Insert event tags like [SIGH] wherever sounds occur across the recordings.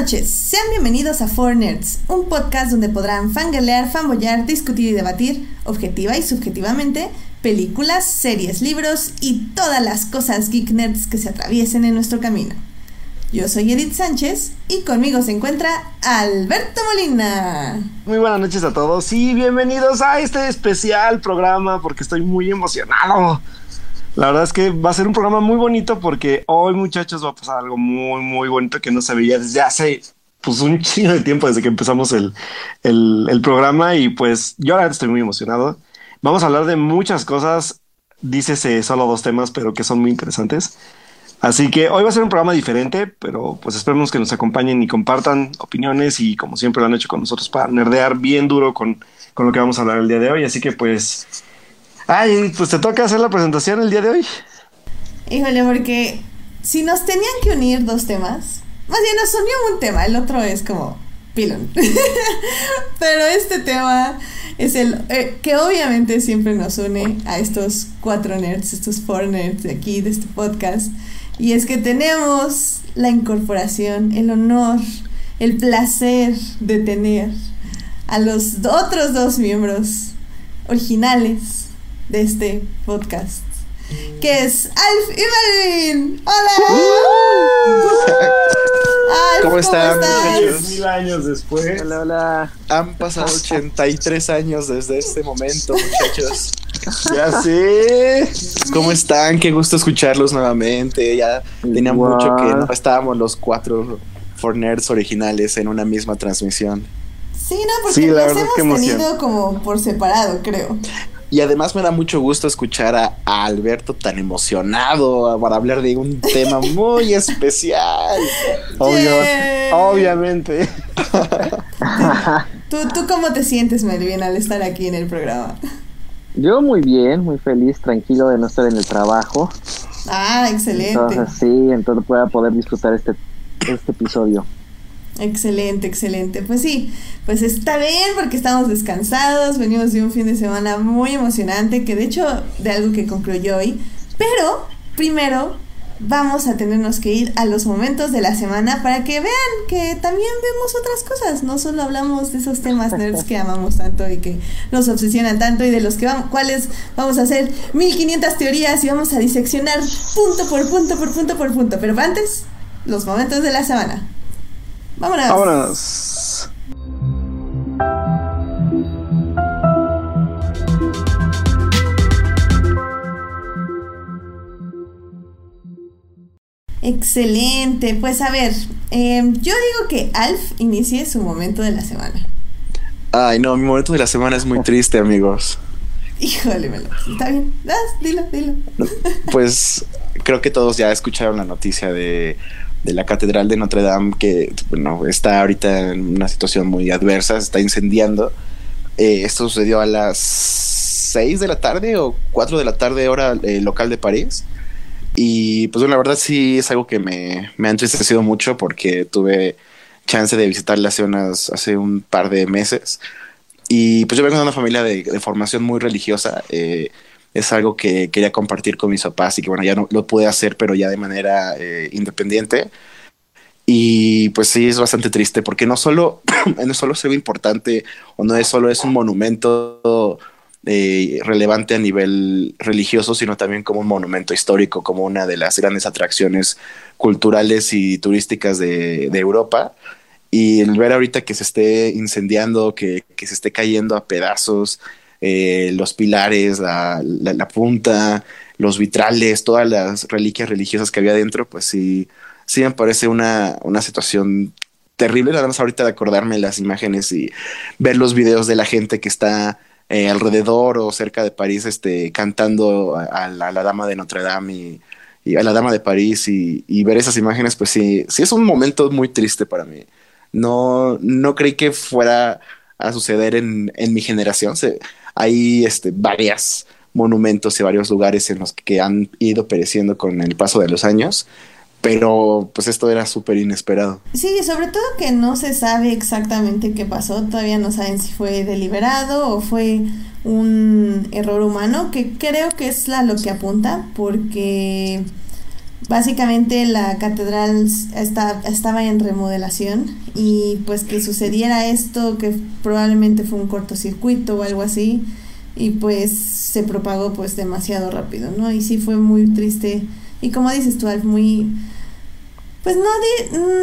Noches, sean bienvenidos a Four Nerds, un podcast donde podrán fangirlear, fanboyar, discutir y debatir, objetiva y subjetivamente, películas, series, libros y todas las cosas geek nerds que se atraviesen en nuestro camino. Yo soy Edith Sánchez y conmigo se encuentra Alberto Molina. Muy buenas noches a todos y bienvenidos a este especial programa porque estoy muy emocionado. La verdad es que va a ser un programa muy bonito porque hoy, muchachos, va a pasar algo muy, muy bonito que no se veía desde hace pues un [LAUGHS] chingo de tiempo desde que empezamos el, el, programa y pues yo ahora estoy muy emocionado. Vamos a hablar de muchas cosas, dícese solo dos temas, pero que son muy interesantes. Así que hoy va a ser un programa diferente, pero pues esperemos que nos acompañen y compartan opiniones y como siempre lo han hecho con nosotros para nerdear bien duro con, con lo que vamos a hablar el día de hoy. Así que pues Ay, pues te toca hacer la presentación el día de hoy. Híjole, porque si nos tenían que unir dos temas, más bien nos unió un tema, el otro es como pilón. [LAUGHS] Pero este tema es el eh, que obviamente siempre nos une a estos cuatro nerds, estos four nerds de aquí, de este podcast. Y es que tenemos la incorporación, el honor, el placer de tener a los otros dos miembros originales de este podcast, que es Alf y. ¡Hola! Alf, ¿Cómo están, muchachos? Mil años después. Hola, hola. Han pasado 83 años desde este momento, muchachos. Ya sé. ¿Cómo están? Qué gusto escucharlos nuevamente. Ya tenía mucho que no estábamos los cuatro Forners originales en una misma transmisión. Sí, no, porque los hemos tenido como por separado, creo. Y además me da mucho gusto escuchar a, Alberto tan emocionado para hablar de un tema [LAUGHS] muy especial. obviamente. ¿Tú, ¿Tú cómo te sientes, Melvin, al estar aquí en el programa? Yo muy bien, muy feliz, tranquilo de no estar en el trabajo. Ah, excelente. Entonces sí, entonces pueda poder disfrutar este, este episodio. Excelente, excelente. Pues sí, pues está bien porque estamos descansados, venimos de un fin de semana muy emocionante, que de hecho de algo que concluyó hoy. Pero primero vamos a tenernos que ir a los momentos de la semana para que vean que también vemos otras cosas. No solo hablamos de esos temas nerds que amamos tanto y que nos obsesionan tanto y de los que vamos, cuales vamos a hacer 1500 teorías y vamos a diseccionar punto por punto por punto por punto. Pero antes, los momentos de la semana. Vámonos. Vámonos. Excelente. Pues a ver, em, yo digo que Alf inicie su momento de la semana. Ay, no, mi momento de la semana es muy triste, amigos. Híjole, me está bien. dilo, dilo. Pues creo que todos ya escucharon la noticia de de la Catedral de Notre Dame, que bueno, está ahorita en una situación muy adversa, se está incendiando. Eh, esto sucedió a las 6 de la tarde o 4 de la tarde hora eh, local de París. Y pues bueno, la verdad sí es algo que me, me ha entristecido mucho porque tuve chance de visitarla hace, unas, hace un par de meses. Y pues yo vengo de una familia de, formación muy religiosa. Eh, es algo que quería compartir con mis papás y que bueno, ya no lo pude hacer, pero ya de manera eh, independiente. Y pues sí, es bastante triste porque no solo, [CLEARS THROAT] no solo se ve importante o no es solo es un monumento eh, relevante a nivel religioso, sino también como un monumento histórico, como una de las grandes atracciones culturales y turísticas de, de Europa. Y el ver ahorita que se esté incendiando, que, que se esté cayendo a pedazos, eh, los pilares, la, punta, los vitrales, todas las reliquias religiosas que había dentro, pues sí, sí me parece una, una situación terrible, nada más ahorita de acordarme las imágenes y ver los videos de la gente que está eh, alrededor o cerca de París este, cantando a, la, dama de Notre Dame y, a la dama de París y, y, ver esas imágenes, pues sí, sí es un momento muy triste para mí. No, no creí que fuera a suceder en, en mi generación. Hay este, varios monumentos y varios lugares en los que han ido pereciendo con el paso de los años. Pero pues esto era súper inesperado. Sí, sobre todo que no se sabe exactamente qué pasó. Todavía no saben si fue deliberado o fue un error humano, que creo que es la lo que apunta, porque básicamente la catedral está, estaba en remodelación y pues que sucediera esto, que probablemente fue un cortocircuito o algo así, y pues se propagó pues demasiado rápido, ¿no? Y sí fue muy triste. Y como dices tú, Alf, muy... Pues no,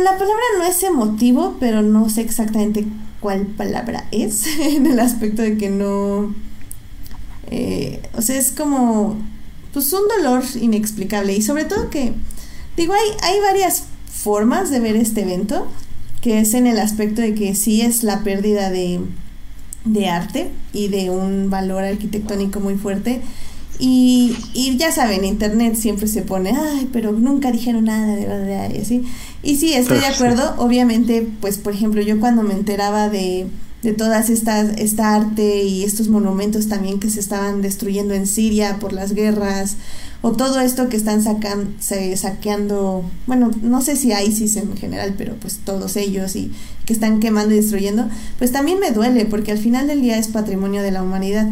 la palabra no es emotivo, pero no sé exactamente cuál palabra es, [LAUGHS] en el aspecto de que no... Eh, o sea, es como pues un dolor inexplicable y sobre todo que, digo, hay, hay varias formas de ver este evento, que es en el aspecto de que sí es la pérdida de, de arte y de un valor arquitectónico muy fuerte. Y, y, ya saben, internet siempre se pone, ay, pero nunca dijeron nada de verdad y así. Y sí, estoy de acuerdo. Obviamente, pues, por ejemplo, yo cuando me enteraba de, de todas estas, esta arte y estos monumentos también que se estaban destruyendo en Siria por las guerras, o todo esto que están sacan, saqueando, bueno, no sé si ISIS en general, pero pues todos ellos y que están quemando y destruyendo, pues también me duele porque al final del día es patrimonio de la humanidad.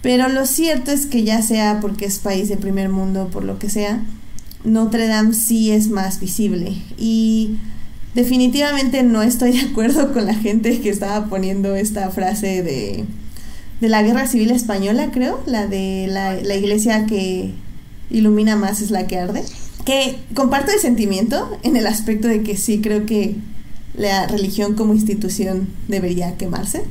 Pero lo cierto es que ya sea porque es país de primer mundo, por lo que sea, Notre Dame sí es más visible. Y definitivamente no estoy de acuerdo con la gente que estaba poniendo esta frase de, de la guerra civil española, creo, la de la, la iglesia que ilumina más es la que arde. Que comparto el sentimiento en el aspecto de que sí creo que la religión como institución debería quemarse.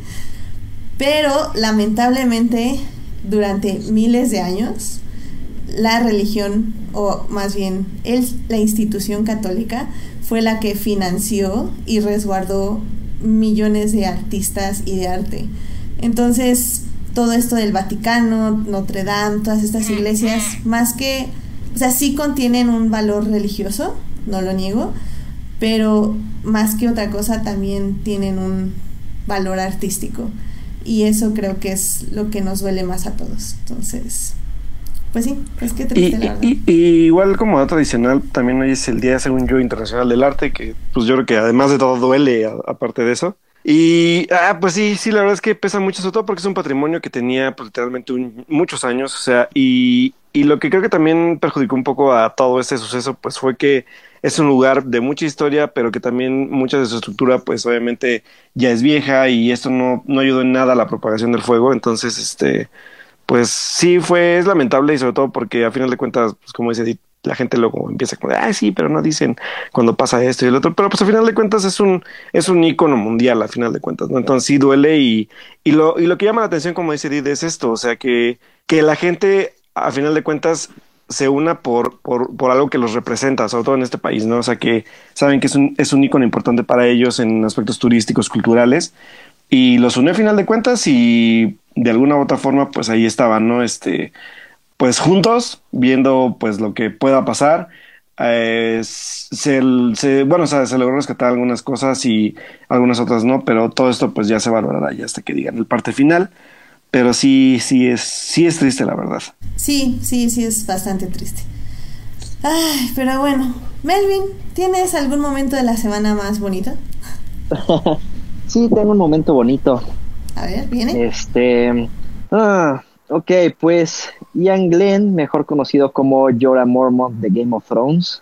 Pero lamentablemente durante miles de años la religión, o más bien la institución católica, fue la que financió y resguardó millones de artistas y de arte. Entonces, todo esto del Vaticano, Notre Dame, todas estas iglesias, más que, o sea, sí contienen un valor religioso, no lo niego, pero más que otra cosa también tienen un valor artístico. Y eso creo que es lo que nos duele más a todos. Entonces, pues sí, es que triste y, y, igual como tradicional, también hoy es el Día, según yo, Internacional del Arte, que pues yo creo que además de todo duele, aparte de eso. Y, ah, pues sí, sí, la verdad es que pesa mucho, sobre todo porque es un patrimonio que tenía pues, literalmente muchos años, o sea, y, y lo que creo que también perjudicó un poco a todo este suceso, pues fue que es un lugar de mucha historia, pero que también mucha de su estructura, pues obviamente ya es vieja y esto no, no ayudó en nada a la propagación del fuego, entonces, este, pues sí fue, es lamentable y sobre todo porque a final de cuentas, pues como dice la gente luego empieza como, ay sí, pero no dicen cuando pasa esto y el otro, pero pues a final de cuentas es un, es un ícono mundial a final de cuentas, ¿no? Entonces sí duele y, y lo, y lo que llama la atención, como dice Did, es esto, o sea que, que la gente a final de cuentas se una por, por, por, algo que los representa, sobre todo en este país, ¿no? O sea, que saben que es un, es un ícono importante para ellos en aspectos turísticos, culturales, y los une a final de cuentas y de alguna u otra forma, pues ahí estaban, ¿no? Este, pues juntos, viendo pues lo que pueda pasar. Eh, se, bueno, o sea, se logró rescatar algunas cosas y algunas otras no, pero todo esto pues ya se valorará ya hasta que digan el parte final. Pero sí, sí es, sí es triste, la verdad. Sí, sí, sí es bastante triste. Ay, pero bueno, Melvin, ¿tienes algún momento de la semana más bonito? [LAUGHS] sí, tengo un momento bonito. A ver, viene. Este. Ah, ok, pues Ian Glenn, mejor conocido como Jorah Mormont de Game of Thrones,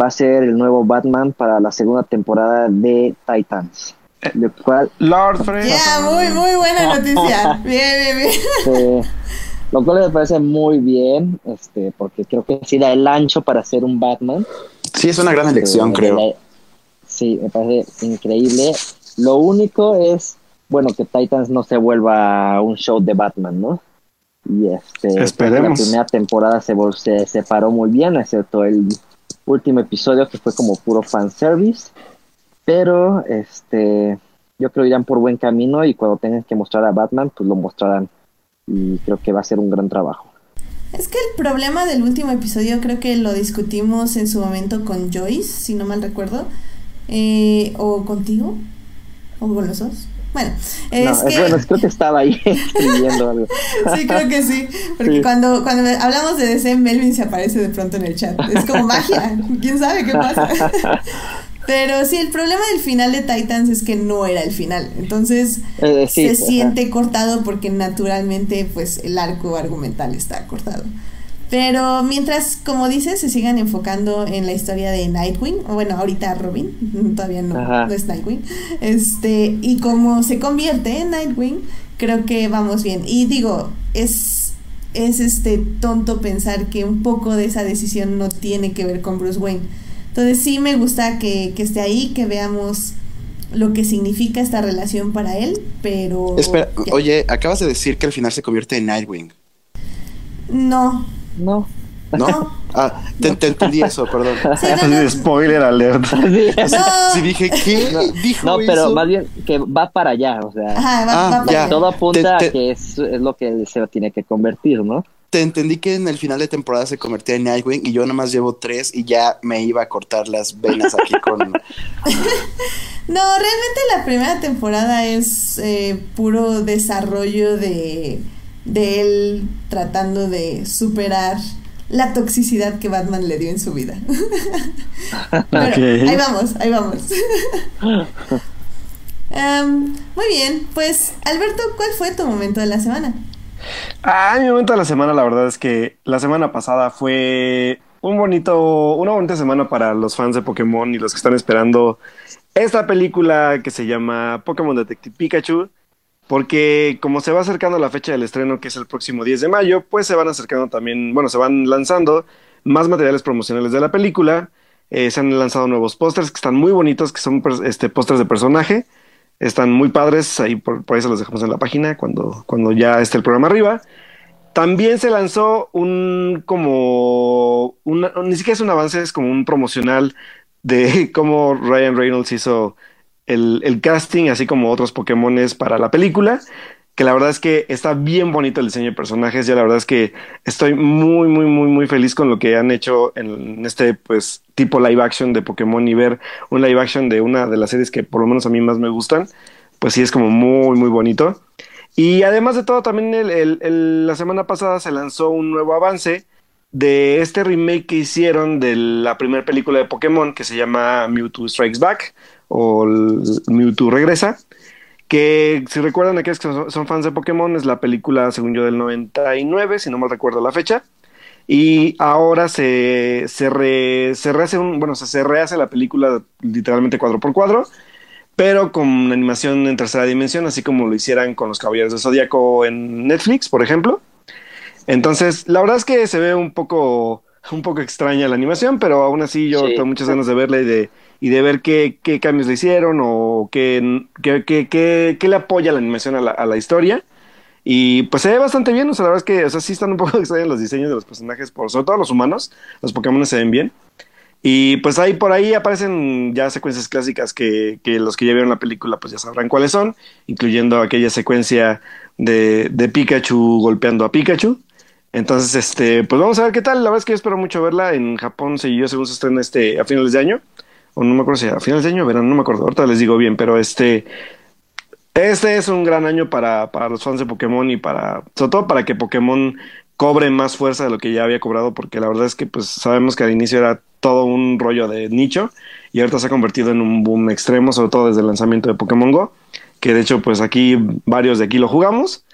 va a ser el nuevo Batman para la segunda temporada de Titans. Lo cual. Lord Fred. Ya, muy, muy buena noticia. [LAUGHS] bien, bien, bien. lo cual me parece muy bien, este, porque creo que sí da el ancho para ser un Batman. Sí, es una gran este, elección, creo. sí, me parece increíble. Lo único es bueno, que Titans no se vuelva un show de Batman, ¿no? Y este, Esperemos. la primera temporada se, se separó muy bien, excepto el último episodio que fue como puro fanservice. Pero este, yo creo que irán por buen camino y cuando tengan que mostrar a Batman, pues lo mostrarán. Y creo que va a ser un gran trabajo. Es que el problema del último episodio creo que lo discutimos en su momento con Joyce, si no mal recuerdo, eh, o contigo, o con los dos. Bueno, es que... bueno, creo que estaba ahí [LAUGHS] escribiendo algo. sí, creo que sí, porque cuando, cuando hablamos de DC, Melvin se aparece de pronto en el chat. Es como magia, quién sabe qué pasa. [LAUGHS] Pero sí, el problema del final de Titans es que no era el final. Entonces eh, se siente cortado porque naturalmente pues el arco argumental está cortado. Pero mientras, como dices, se sigan enfocando en la historia de Nightwing, o bueno, ahorita Robin, [LAUGHS] todavía no, es Nightwing, este, y como se convierte en Nightwing, creo que vamos bien. Y digo, es, es este tonto pensar que un poco de esa decisión no tiene que ver con Bruce Wayne. Entonces sí me gusta que, que esté ahí, que veamos lo que significa esta relación para él, pero... Espera, ya. oye, acabas de decir que al final se convierte en Nightwing, No, No. ¿no? No. [LAUGHS] Ah, te, te entendí eso, perdón. [LAUGHS] Sí, no, no. Así de spoiler alert. [LAUGHS] Sí. No. Sí dije, ¿qué? Dijo No, pero eso? más bien que va para allá, o sea, Ajá, va, Ah, va para ya. allá. todo apunta Te- te- a que es, es lo que se tiene que convertir, ¿no? Te entendí que en el final de temporada se convertía en Nightwing y yo nada más llevo tres y ya me iba a cortar las venas aquí con... No, realmente la primera temporada es eh, puro desarrollo de, de él tratando de superar la toxicidad que Batman le dio en su vida. [LAUGHS] Pero ahí vamos, ahí vamos. [LAUGHS] Em, muy bien, pues Alberto, ¿cuál fue tu momento de la semana? Ah, mi momento de la semana, la verdad es que la semana pasada fue un bonito, una bonita semana para los fans de Pokémon y los que están esperando esta película que se llama Pokémon Detective Pikachu. Porque como se va acercando la fecha del estreno, que es el próximo 10 de mayo, pues se van acercando también, bueno, se van lanzando más materiales promocionales de la película. Eh, se han lanzado nuevos pósters que están muy bonitos, que son este, pósters de personaje. Están muy padres, ahí por, por ahí se los dejamos en la página cuando, cuando ya esté el programa arriba. También se lanzó un como una- ni siquiera es un avance, es como un promocional de [LAUGHS] cómo Ryan Reynolds hizo el, el casting, así como otros Pokémones para la película. Que la verdad es que está bien bonito el diseño de personajes. Ya la verdad es que estoy muy, muy, muy, muy feliz con lo que han hecho en este pues tipo live action de Pokémon y ver un live action de una de las series que por lo menos a mí más me gustan. Pues sí, es como muy, muy bonito. Y además de todo, también la semana pasada se lanzó un nuevo avance de este remake que hicieron de la primera película de Pokémon que se llama Mewtwo Strikes Back o Mewtwo Regresa. Que si recuerdan aquellos que son, fans de Pokémon, es la película, según yo, del 99, si no mal recuerdo la fecha. Y ahora se, se, re- se rehace un, bueno, se rehace la película literalmente cuadro por cuadro, pero con animación en tercera dimensión, así como lo hicieran con los Caballeros de Zodíaco en Netflix, por ejemplo. Entonces, la verdad es que se ve un poco, un poco extraña la animación, pero aún así yo Sí. tengo muchas ganas de verla y de, y de ver qué, qué cambios le hicieron o qué, qué, qué, qué- qué le apoya la animación a la, a la historia. Y pues se ve bastante bien, o sea, la verdad es que, o sea, sí están un poco [LAUGHS] extraños los diseños de los personajes, por, sobre todo los humanos, los Pokémon se ven bien. Y pues ahí por ahí aparecen ya secuencias clásicas que, que los que ya vieron la película pues ya sabrán cuáles son, incluyendo aquella secuencia de, de Pikachu golpeando a Pikachu. Entonces, este, pues vamos a ver qué tal. La verdad es que yo espero mucho verla. En Japón se yo según se estrena este a finales de año. O no me acuerdo si a finales de año o verano, no me acuerdo. Ahorita les digo bien, pero este. Este es un gran año para, para los fans de Pokémon y para. Sobre todo para que Pokémon cobre más fuerza de lo que ya había cobrado. Porque la verdad es que pues sabemos que al inicio era todo un rollo de nicho. Y ahorita se ha convertido en un boom extremo, sobre todo desde el lanzamiento de Pokémon Go. Que de hecho, pues aquí varios de aquí lo jugamos.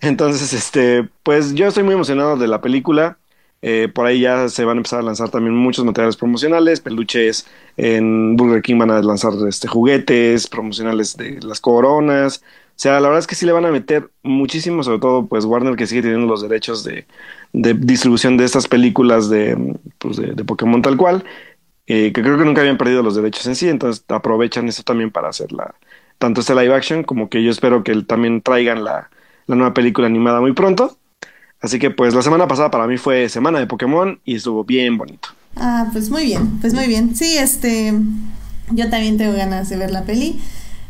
Entonces, este, pues yo estoy muy emocionado de la película. Eh, por ahí ya se van a empezar a lanzar también muchos materiales promocionales, peluches. En Burger King van a lanzar este, juguetes promocionales de las coronas. O sea, la verdad es que sí le van a meter muchísimo, sobre todo pues Warner que sigue teniendo los derechos de, de distribución de estas películas de, pues, de, de Pokémon tal cual, eh, que creo que nunca habían perdido los derechos en sí, entonces aprovechan eso también para hacer la, tanto este live action como que yo espero que también traigan la, la nueva película animada muy pronto. Así que pues la semana pasada para mí fue semana de Pokémon y estuvo bien bonito. Ah, pues muy bien, pues muy bien. Sí, este, yo también tengo ganas de ver la peli.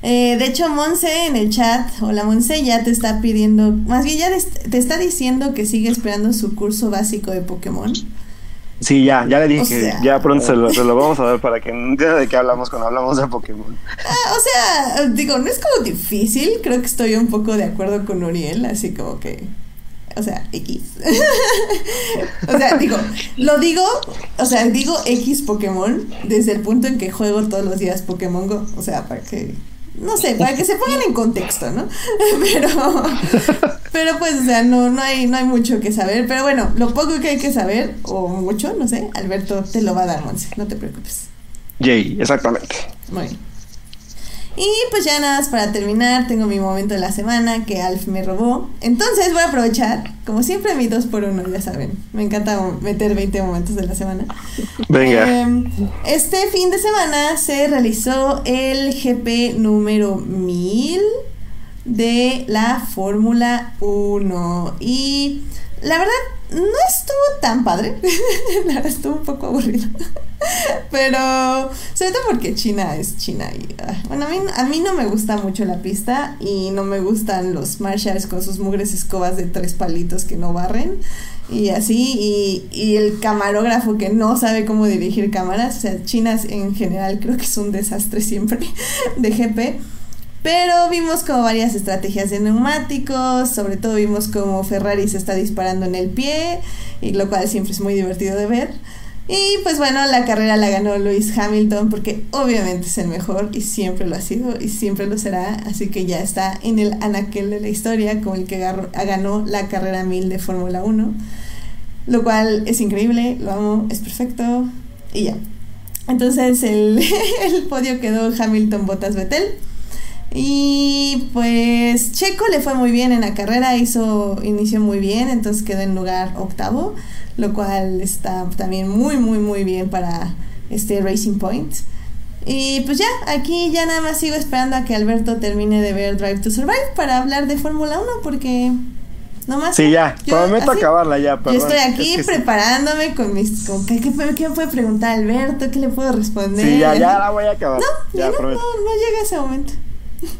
Eh, de hecho, Monse en el chat, hola Monse, ya te está pidiendo, más bien ya te está diciendo que sigue esperando su curso básico de Pokémon. Sí, ya, ya le dije O que sea- ya pronto se lo, se lo vamos a ver para que entienda de qué hablamos cuando hablamos de Pokémon. Ah, o sea, digo, no es como difícil, creo que estoy un poco de acuerdo con Uriel, así como que, o sea, X. [LAUGHS] o sea, digo, lo digo, o sea, digo X Pokémon desde el punto en que juego todos los días Pokémon Go, o sea, para que no sé, para que se pongan en contexto, ¿no? [LAUGHS] Pero, pero pues, o sea, no, no, hay, no hay mucho que saber. Pero bueno, lo poco que hay que saber, o mucho, no sé, Alberto te lo va a dar, Monse, no te preocupes. Jay, exactamente. Muy bien. Y pues ya nada más para terminar, tengo mi momento de la semana que Alf me robó. Entonces voy a aprovechar, como siempre, mi 2 por 1 ya saben. Me encanta meter 20 momentos de la semana. Venga. Eh, este fin de semana se realizó el GP número 1000 de la Fórmula 1. Y la verdad, no estuvo tan padre. [LAUGHS] la verdad, estuvo un poco aburrido. Pero, sobre todo porque China es China. Y, ah, bueno, a mí, a mí no me gusta mucho la pista y no me gustan los Marshalls con sus mugres escobas de tres palitos que no barren. Y así, y, y el camarógrafo que no sabe cómo dirigir cámaras. O sea, China en general creo que es un desastre siempre [LAUGHS] de GP. Pero vimos como varias estrategias de neumáticos, sobre todo vimos como Ferrari se está disparando en el pie, y lo cual siempre es muy divertido de ver. Y pues bueno, la carrera la ganó Lewis Hamilton porque obviamente es el mejor y siempre lo ha sido y siempre lo será, así que ya está en el anaquel de la historia como el que ganó la carrera 1000 de Fórmula 1, lo cual es increíble, lo amo, es perfecto y ya. Entonces el, [LAUGHS] el podio quedó Hamilton, Bottas, Vettel. Y pues Checo le fue muy bien en la carrera, hizo, inició muy bien, entonces quedó en lugar octavo, lo cual está también muy, muy, muy bien para este Racing Point. Y pues ya, aquí ya nada más sigo esperando a que Alberto termine de ver Drive to Survive para hablar de Fórmula 1 porque nomás... Sí, ya, yo prometo así- acabarla ya, Yo perdón. estoy aquí Es que sí. preparándome con mis... Con, ¿qué, qué, qué me puede preguntar Alberto? ¿Qué le puedo responder? Sí, ya, ya la voy a acabar. No, ya, no, no, no llega ese momento.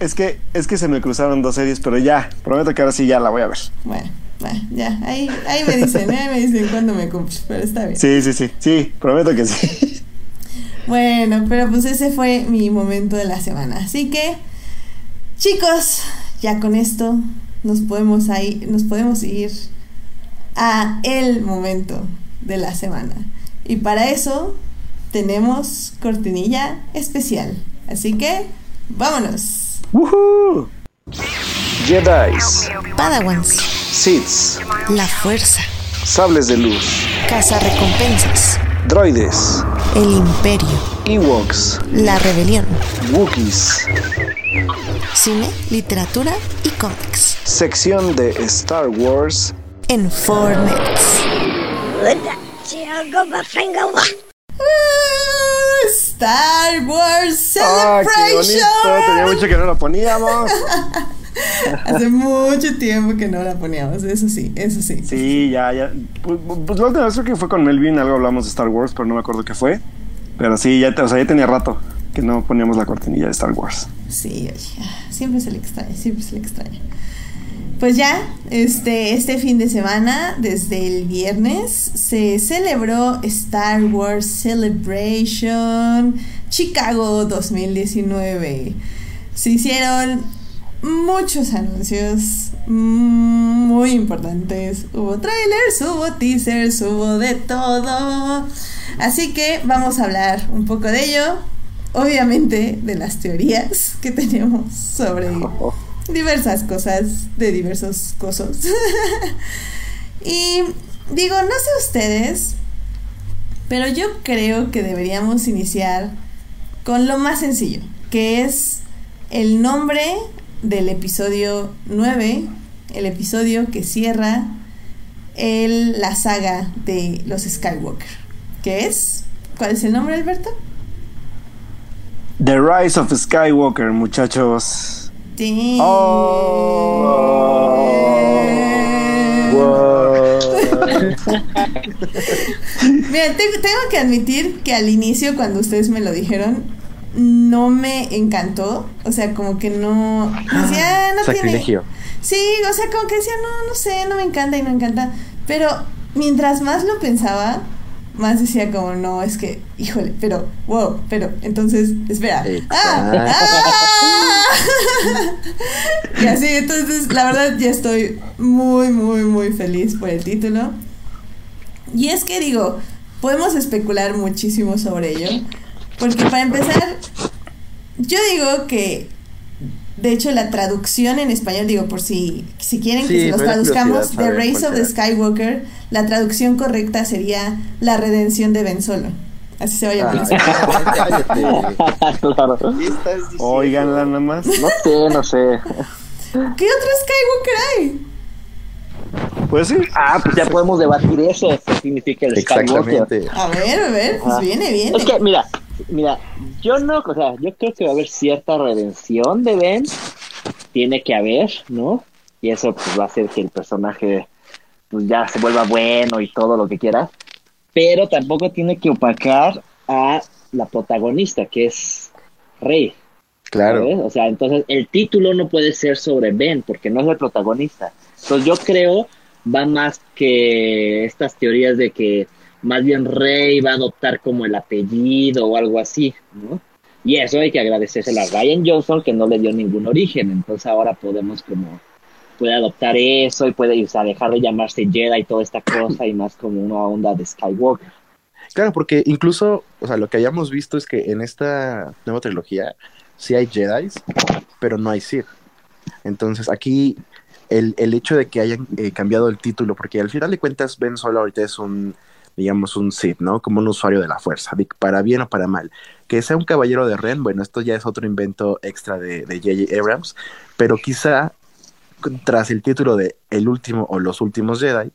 Es que, es que se me cruzaron dos series, pero ya, prometo que ahora sí ya la voy a ver. Bueno, bueno, ya, ahí, ahí me dicen, ahí me dicen cuándo me cumples, pero está bien. Sí, sí, sí, sí, prometo que sí. Bueno, pero pues ese fue mi momento de la semana. Así que, chicos, ya con esto nos podemos ahí, nos podemos ir a el momento de la semana. Y para eso tenemos cortinilla especial. Así que, vámonos. ¡Woohoo! Jedis, Padawans, Siths, la fuerza, sables de luz, recompensas, droides, el imperio, Ewoks, la rebelión, Wookiees, cine, literatura y cómics. sección de Star Wars. En Fortnite. ¡Ah! Star Wars ¡Ah, qué! Celebration. Tenía mucho que no lo poníamos. [LAUGHS] Hace mucho tiempo que no la poníamos, eso sí, eso sí. Sí, ya, ya. Pues, pues la última vez creo que fue con Melvin, algo hablamos de Star Wars, pero no me acuerdo qué fue. Pero sí, ya, o sea, ya tenía rato que no poníamos la cortinilla de Star Wars. Sí, oye, siempre se le extraña, siempre se le extraña. Pues ya, este, este fin de semana, desde el viernes, se celebró Star Wars Celebration Chicago 2019. Se hicieron muchos anuncios mm, muy importantes. Hubo trailers, hubo teasers, hubo de todo. Así que vamos a hablar un poco de ello. Obviamente de las teorías que tenemos sobre [LAUGHS] diversas cosas, de diversos cosas. [LAUGHS] y digo, no sé ustedes, pero yo creo que deberíamos iniciar con lo más sencillo, que es el nombre del episodio 9, el episodio que cierra el, la saga de los Skywalker. ¿Qué es? ¿Cuál es el nombre, Alberto? The Rise of Skywalker, muchachos. Sí. [LAUGHS] Mira, te- tengo que admitir que al inicio, cuando ustedes me lo dijeron, no me encantó. O sea, como que no. Decía, "Ah, no tiene. Sí, o sea, como que decía, no, no sé, no me encanta y no me encanta. Pero mientras más lo pensaba, más decía como, no, es que, híjole, pero, wow, pero, entonces, espera. ¡Ah! ¡Ah! [LAUGHS] y así, entonces, la verdad, ya estoy muy, muy, muy feliz por el título. Y es que digo, podemos especular muchísimo sobre ello. Porque para empezar, yo digo que De hecho, la traducción en español, digo, por si, si quieren que se los traduzcamos, The Race of the. Skywalker, la traducción correcta sería La redención de Ben Solo. Así se va a llamar. Cállate. [LAUGHS] claro. Oiganla nada más. No sé, no sé. ¿Qué otro Skywalker hay? Pues sí. Ah, pues ya podemos debatir eso. ¿Qué significa el Skywalker? Exactamente. A ver, a ver, pues Ah. viene, viene. Es que, mira, mira, yo no, o sea, yo creo que va a haber cierta redención de Ben. Tiene que haber, ¿no? Y eso pues va a hacer que el personaje pues ya se vuelva bueno y todo lo que quiera. Pero tampoco tiene que opacar a la protagonista, que es Rey. Claro. ¿sabes? O sea, entonces el título no puede ser sobre Ben, porque no es el protagonista. Entonces yo creo va más que estas teorías de que más bien Rey va a adoptar como el apellido o algo así, ¿no? Y eso hay que agradecérselo a Ryan Johnson que no le dio ningún origen, entonces ahora podemos como puede adoptar eso y puede o dejar de llamarse Jedi y toda esta cosa y más como una onda de Skywalker. Claro, porque incluso, o sea, lo que hayamos visto es que en esta nueva trilogía sí hay Jedi, pero no hay Sith. Entonces aquí el, el hecho de que hayan eh, cambiado el título, porque al final de cuentas Ben Solo ahorita es un, digamos, un Sith, ¿no? Como un usuario de la fuerza, para bien o para mal. Que sea un caballero de Ren, bueno, esto ya es otro invento extra de J.J. Abrams, pero quizá tras el título de El último o Los últimos Jedi,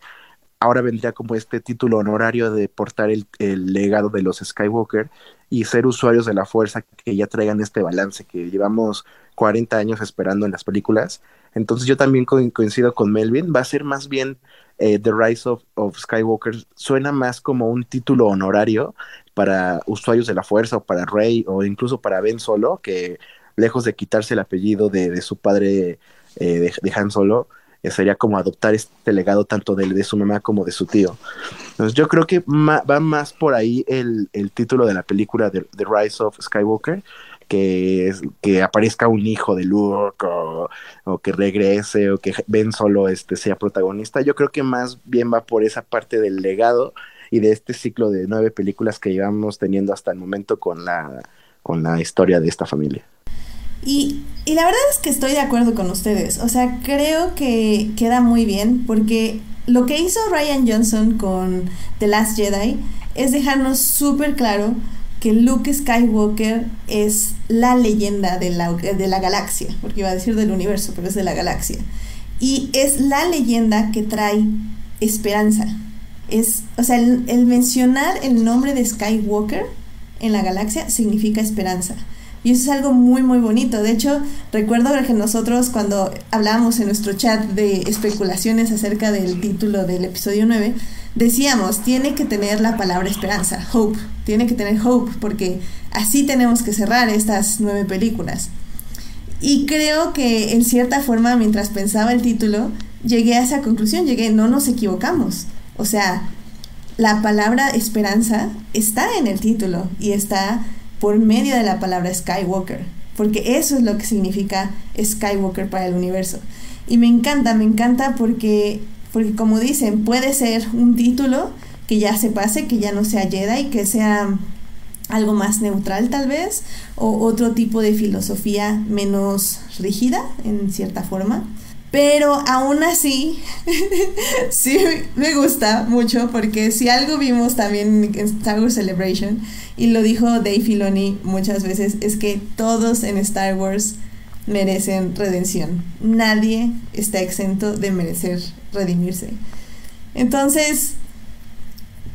ahora vendría como este título honorario de portar el, legado de los Skywalker y ser usuarios de la fuerza que ya traigan este balance que llevamos 40 años esperando en las películas. Entonces yo también co- coincido con Melvin, va a ser más bien eh, The Rise of, of Skywalker, suena más como un título honorario para usuarios de la fuerza o para Rey o incluso para Ben Solo, que lejos de quitarse el apellido de, de su padre eh, de, Han Solo, eh, sería como adoptar este legado tanto de, de su mamá como de su tío. Entonces yo creo que va más por ahí el, el título de la película The Rise of Skywalker, que, que aparezca un hijo de Luke o, o que regrese o que Ben solo este, sea protagonista. Yo creo que más bien va por esa parte del legado y de este ciclo de nueve películas que llevamos teniendo hasta el momento con la, con la historia de esta familia. Y, y la verdad es que estoy de acuerdo con ustedes. O sea, creo que queda muy bien porque lo que hizo Ryan Johnson con The Last Jedi es dejarnos súper claro que Luke Skywalker es la leyenda de la, de la galaxia, porque iba a decir del universo, pero es de la galaxia. Y es la leyenda que trae esperanza. Es, o sea, el, el mencionar el nombre de Skywalker en la galaxia significa esperanza. Y eso es algo muy, muy bonito. De hecho, recuerdo que nosotros cuando hablábamos en nuestro chat de especulaciones acerca del título del episodio 9, decíamos, tiene que tener la palabra esperanza, hope, tiene que tener hope, porque así tenemos que cerrar estas nueve películas. Y creo que en cierta forma, mientras pensaba el título, llegué a esa conclusión, llegué, no nos equivocamos. O sea, la palabra esperanza está en el título y está por medio de la palabra Skywalker, porque eso es lo que significa Skywalker para el universo. Y me encanta, me encanta porque, porque como dicen, puede ser un título que ya se pase, que ya no sea Jedi, que sea algo más neutral tal vez, o otro tipo de filosofía menos rígida en cierta forma. Pero aún así, [LAUGHS] sí me gusta mucho porque si algo vimos también en Star Wars Celebration, y lo dijo Dave Filoni muchas veces, es que todos en Star Wars merecen redención. Nadie está exento de merecer redimirse. Entonces,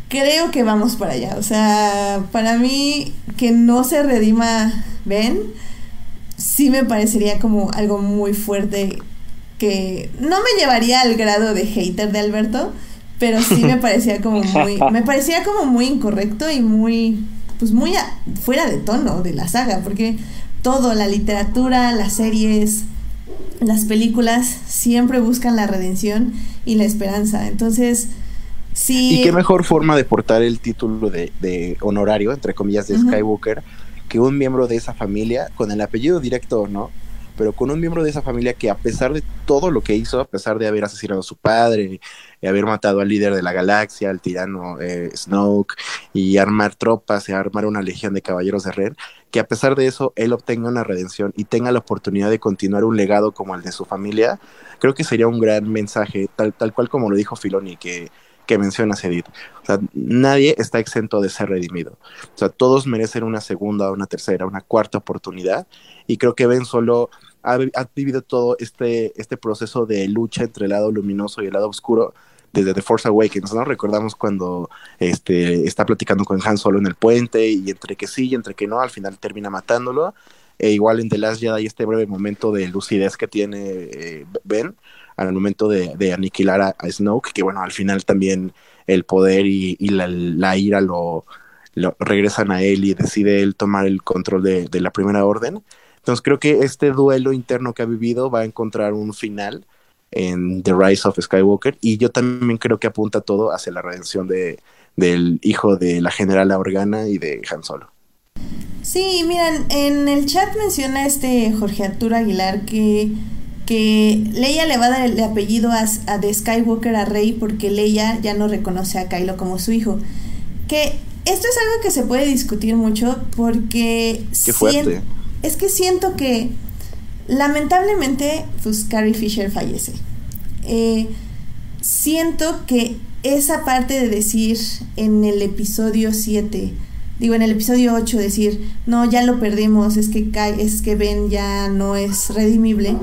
creo que vamos para allá. O sea, para mí que no se redima Ben, sí me parecería como algo muy fuerte que no me llevaría al grado de hater de Alberto, pero sí me [LAUGHS] parecía como muy, me parecía como muy incorrecto y muy, pues muy a- fuera de tono de la saga, porque todo, la literatura, las series, las películas siempre buscan la redención y la esperanza. Entonces, sí. Y qué mejor forma de portar el título de, de honorario, entre comillas, de. Skywalker, que un miembro de esa familia, con el apellido directo no, pero con un miembro de esa familia que a pesar de todo lo que hizo, a pesar de haber asesinado a su padre, y haber matado al líder de la galaxia, al tirano eh, Snoke, y armar tropas y armar una legión de caballeros de Ren, que a pesar de eso él obtenga una redención y tenga la oportunidad de continuar un legado como el de su familia, creo que sería un gran mensaje, tal, tal cual como lo dijo Filoni, que que mencionas, Edith. O sea, nadie está exento de ser redimido. O sea, todos merecen una segunda, una tercera, una cuarta oportunidad. Y creo que Ben solo ha, vivido todo este, este proceso de lucha entre el lado luminoso y el lado oscuro desde The Force Awakens, ¿no? Recordamos cuando este, está platicando con Han Solo en el puente y entre que sí y entre que no, al final termina matándolo. E igual en The Last Jedi este breve momento de lucidez que tiene eh, Ben al momento de, aniquilar a, Snoke, que bueno, al final también el poder y, la, ira lo, regresan a él y decide él tomar el control de, la primera orden. Entonces creo que este duelo interno que ha vivido va a encontrar un final en The Rise of Skywalker y yo también creo que apunta todo hacia la redención de, del hijo de la general Organa y de Han Solo. Sí, miren, en el chat menciona este Jorge Arturo Aguilar que que Leia le va a dar el apellido a, a de Skywalker a Rey porque Leia ya no reconoce a Kylo como su hijo. Que esto es algo que se puede discutir mucho porque Qué es que siento que lamentablemente pues Carrie Fisher fallece. Eh, siento que esa parte de decir en el episodio 7 digo en el episodio 8 decir no ya lo perdimos es que es que Ben ya no es redimible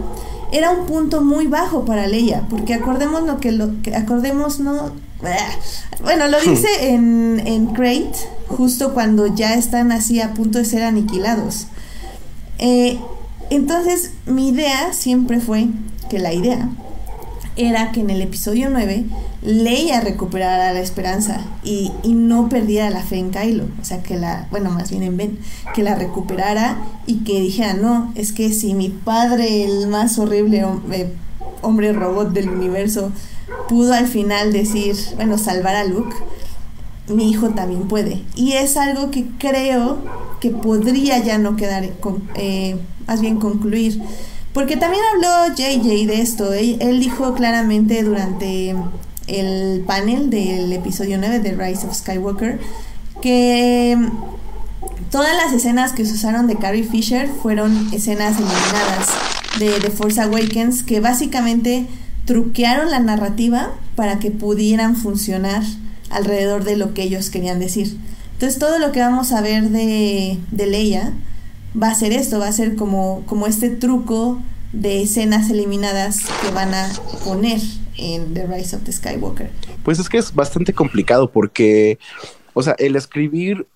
era un punto muy bajo para Leia, porque acordemos lo que lo que acordemos no bueno, lo dice en, en Crate, justo cuando ya están así a punto de ser aniquilados. Eh, entonces, mi idea siempre fue que la idea era que en el episodio 9 Leia recuperara la esperanza y, no perdiera la fe en Kylo. O sea, que la, bueno, más bien en Ben, que la recuperara y que dijera, no, es que si mi padre, el más horrible hombre, hombre robot del universo, pudo al final decir, bueno, salvar a Luke, mi hijo también puede. Y es algo que creo que podría ya no quedar, eh, más bien concluir porque también habló JJ de esto. Él, dijo claramente durante el panel del episodio 9 de Rise of Skywalker que todas las escenas que se usaron de Carrie Fisher fueron escenas eliminadas de The Force Awakens que básicamente truquearon la narrativa para que pudieran funcionar alrededor de lo que ellos querían decir. Entonces todo lo que vamos a ver de, de Leia va a ser esto, va a ser como, como este truco de escenas eliminadas que van a poner en The Rise of the Skywalker. Pues es que es bastante complicado porque, o sea, el escribir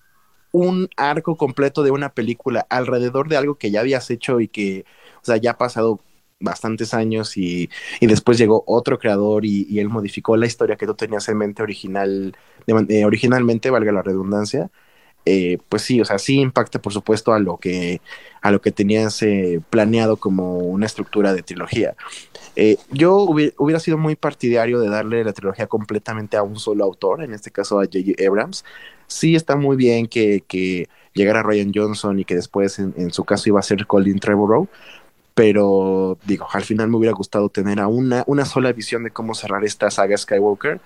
un arco completo de una película alrededor de algo que ya habías hecho y que, o sea, ya ha pasado bastantes años y, y después llegó otro creador y, él modificó la historia que tú tenías en mente original, de, originalmente, valga la redundancia, eh, pues sí, o sea, sí impacta por supuesto a lo que, a lo que tenías eh, planeado como una estructura de trilogía. Eh, yo hubiera, sido muy partidario de darle la trilogía completamente a un solo autor, en este caso a J.J. Abrams. Sí está muy bien que, que llegara Ryan Johnson y que después en, su caso iba a ser Colin Trevorrow, pero digo, al final me hubiera gustado tener a una, una sola visión de cómo cerrar esta saga Skywalker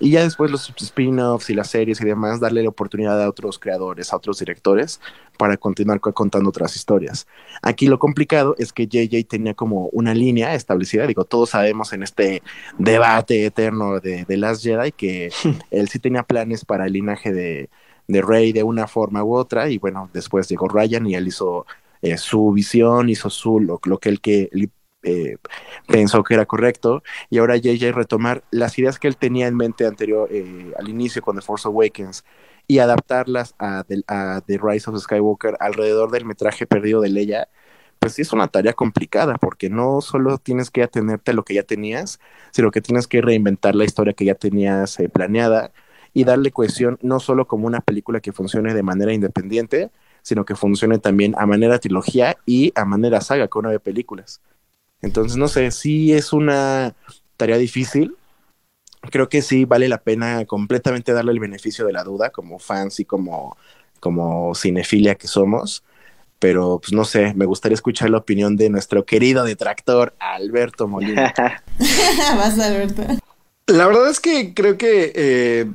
y ya después los spin-offs y las series y demás, darle la oportunidad a otros creadores, a otros directores, para continuar contando otras historias. Aquí lo complicado es que JJ tenía como una línea establecida, digo, todos sabemos en este debate eterno de, de Last Jedi que [LAUGHS] él sí tenía planes para el linaje de, de Rey de una forma u otra, y bueno, después llegó Ryan y él hizo eh, su visión, hizo su, lo, lo que él que eh, pensó que era correcto y ahora JJ retomar las ideas que él tenía en mente anterior eh, al inicio con The Force Awakens y adaptarlas a, The Rise of Skywalker alrededor del metraje perdido de Leia, pues sí es una tarea complicada porque no solo tienes que atenerte a lo que ya tenías, sino que tienes que reinventar la historia que ya tenías eh, planeada y darle cohesión no solo como una película que funcione de manera independiente, sino que funcione también a manera trilogía y a manera saga con nueve películas. Entonces, no sé, sí es una tarea difícil. Creo que sí vale la pena completamente darle el beneficio de la duda como fans y como, como cinefilia que somos. pero pues no sé, me gustaría escuchar la opinión de nuestro querido detractor Alberto Molina. [LAUGHS] [LAUGHS] Vas, Alberto. La verdad es que creo que eh,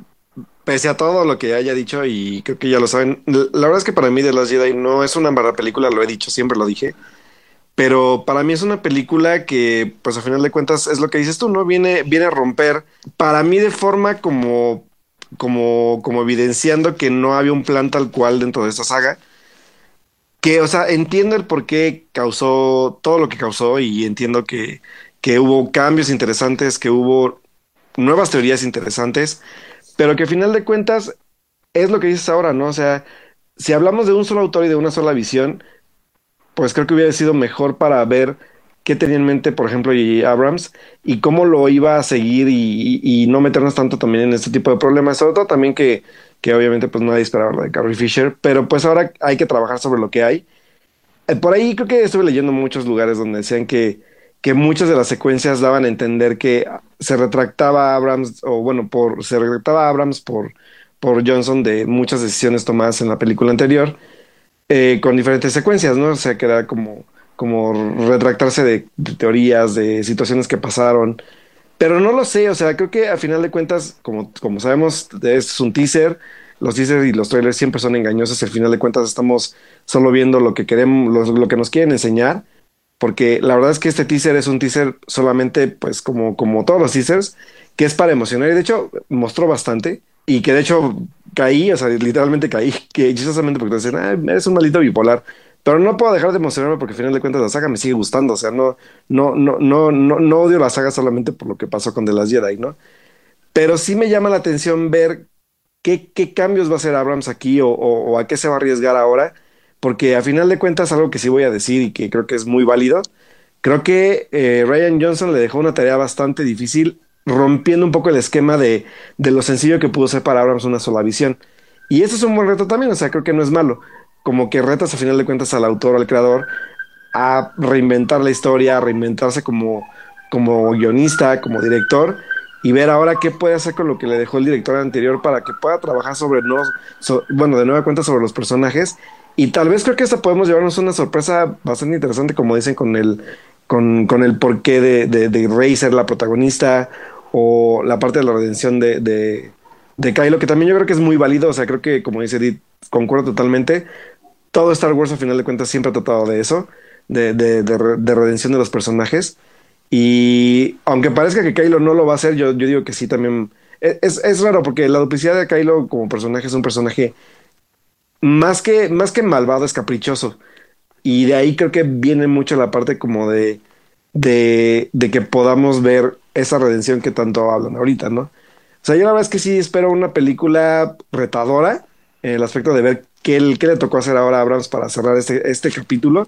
pese a todo lo que haya dicho y creo que ya lo saben, la verdad es que para mí The Last Jedi no es una mala película, lo he dicho, siempre lo dije. Pero para mí es una película que, pues a final de cuentas, es lo que dices tú, ¿no? Viene, viene a romper, para mí de forma como, como, como evidenciando que no había un plan tal cual dentro de esta saga. Que, o sea, entiendo el por qué causó todo lo que causó y entiendo que, que hubo cambios interesantes, que hubo nuevas teorías interesantes, pero que a final de cuentas es lo que dices ahora, ¿no? O sea, si hablamos de un solo autor y de una sola visión, pues creo que hubiera sido mejor para ver qué tenía en mente, por ejemplo, J.J. Abrams y cómo lo iba a seguir y, y, no meternos tanto también en este tipo de problemas. Sobre todo también que, que obviamente pues nadie esperaba lo de Carrie Fisher, pero pues ahora hay que trabajar sobre lo que hay. Eh, por ahí creo que estuve leyendo muchos lugares donde decían que, que muchas de las secuencias daban a entender que se retractaba Abrams, o bueno, por, se retractaba Abrams por, por Johnson de muchas decisiones tomadas en la película anterior eh, con diferentes secuencias, ¿no? O sea, que era como, como retractarse de, de, teorías, de situaciones que pasaron. Pero no lo sé, o sea, creo que a final de cuentas, como, como sabemos, es un teaser. Los teasers y los trailers siempre son engañosos. Al final de cuentas, estamos solo viendo lo que queremos, lo, lo que nos quieren enseñar. Porque la verdad es que este teaser es un teaser solamente, pues, como, como todos los teasers, que es para emocionar. Y de hecho, mostró bastante. Y que de hecho caí, o sea, literalmente caí, que chistosamente porque te dicen, eres un maldito bipolar. Pero no puedo dejar de emocionarme porque al final de cuentas la saga me sigue gustando. O sea, no, no, no, no, no, no odio la saga solamente por lo que pasó con The Last Jedi, ¿no? Pero sí me llama la atención ver qué, qué cambios va a hacer Abrams aquí o, o, o, a qué se va a arriesgar ahora. Porque a final de cuentas, algo que sí voy a decir y que creo que es muy válido, creo que eh, Ryan Johnson le dejó una tarea bastante difícil rompiendo un poco el esquema de, de, lo sencillo que pudo ser para Abrams una sola visión. Y eso es un buen reto también, o sea, creo que no es malo. Como que retas a final de cuentas al autor, al creador, a reinventar la historia, a reinventarse como, como guionista, como director, y ver ahora qué puede hacer con lo que le dejó el director anterior para que pueda trabajar sobre nuevos, bueno, de nueva cuenta sobre los personajes. Y tal vez creo que hasta podemos llevarnos una sorpresa bastante interesante, como dicen, con el, con, con el porqué de, de, de Rey ser la protagonista, o la parte de la redención de, de, de, Kylo, que también yo creo que es muy válido, o sea, creo que como dice Edith, concuerdo totalmente, todo Star Wars a final de cuentas siempre ha tratado de eso, de, de, de redención de los personajes, y aunque parezca que Kylo no lo va a hacer, yo, yo digo que sí también, es, es raro porque la duplicidad de Kylo como personaje es un personaje más que, más que malvado, es caprichoso, y de ahí creo que viene mucho la parte como de, de, de que podamos ver esa redención que tanto hablan ahorita, ¿no? O sea, yo la verdad es que sí espero una película retadora en el aspecto de ver qué, qué le tocó hacer ahora a Abrams para cerrar este, este capítulo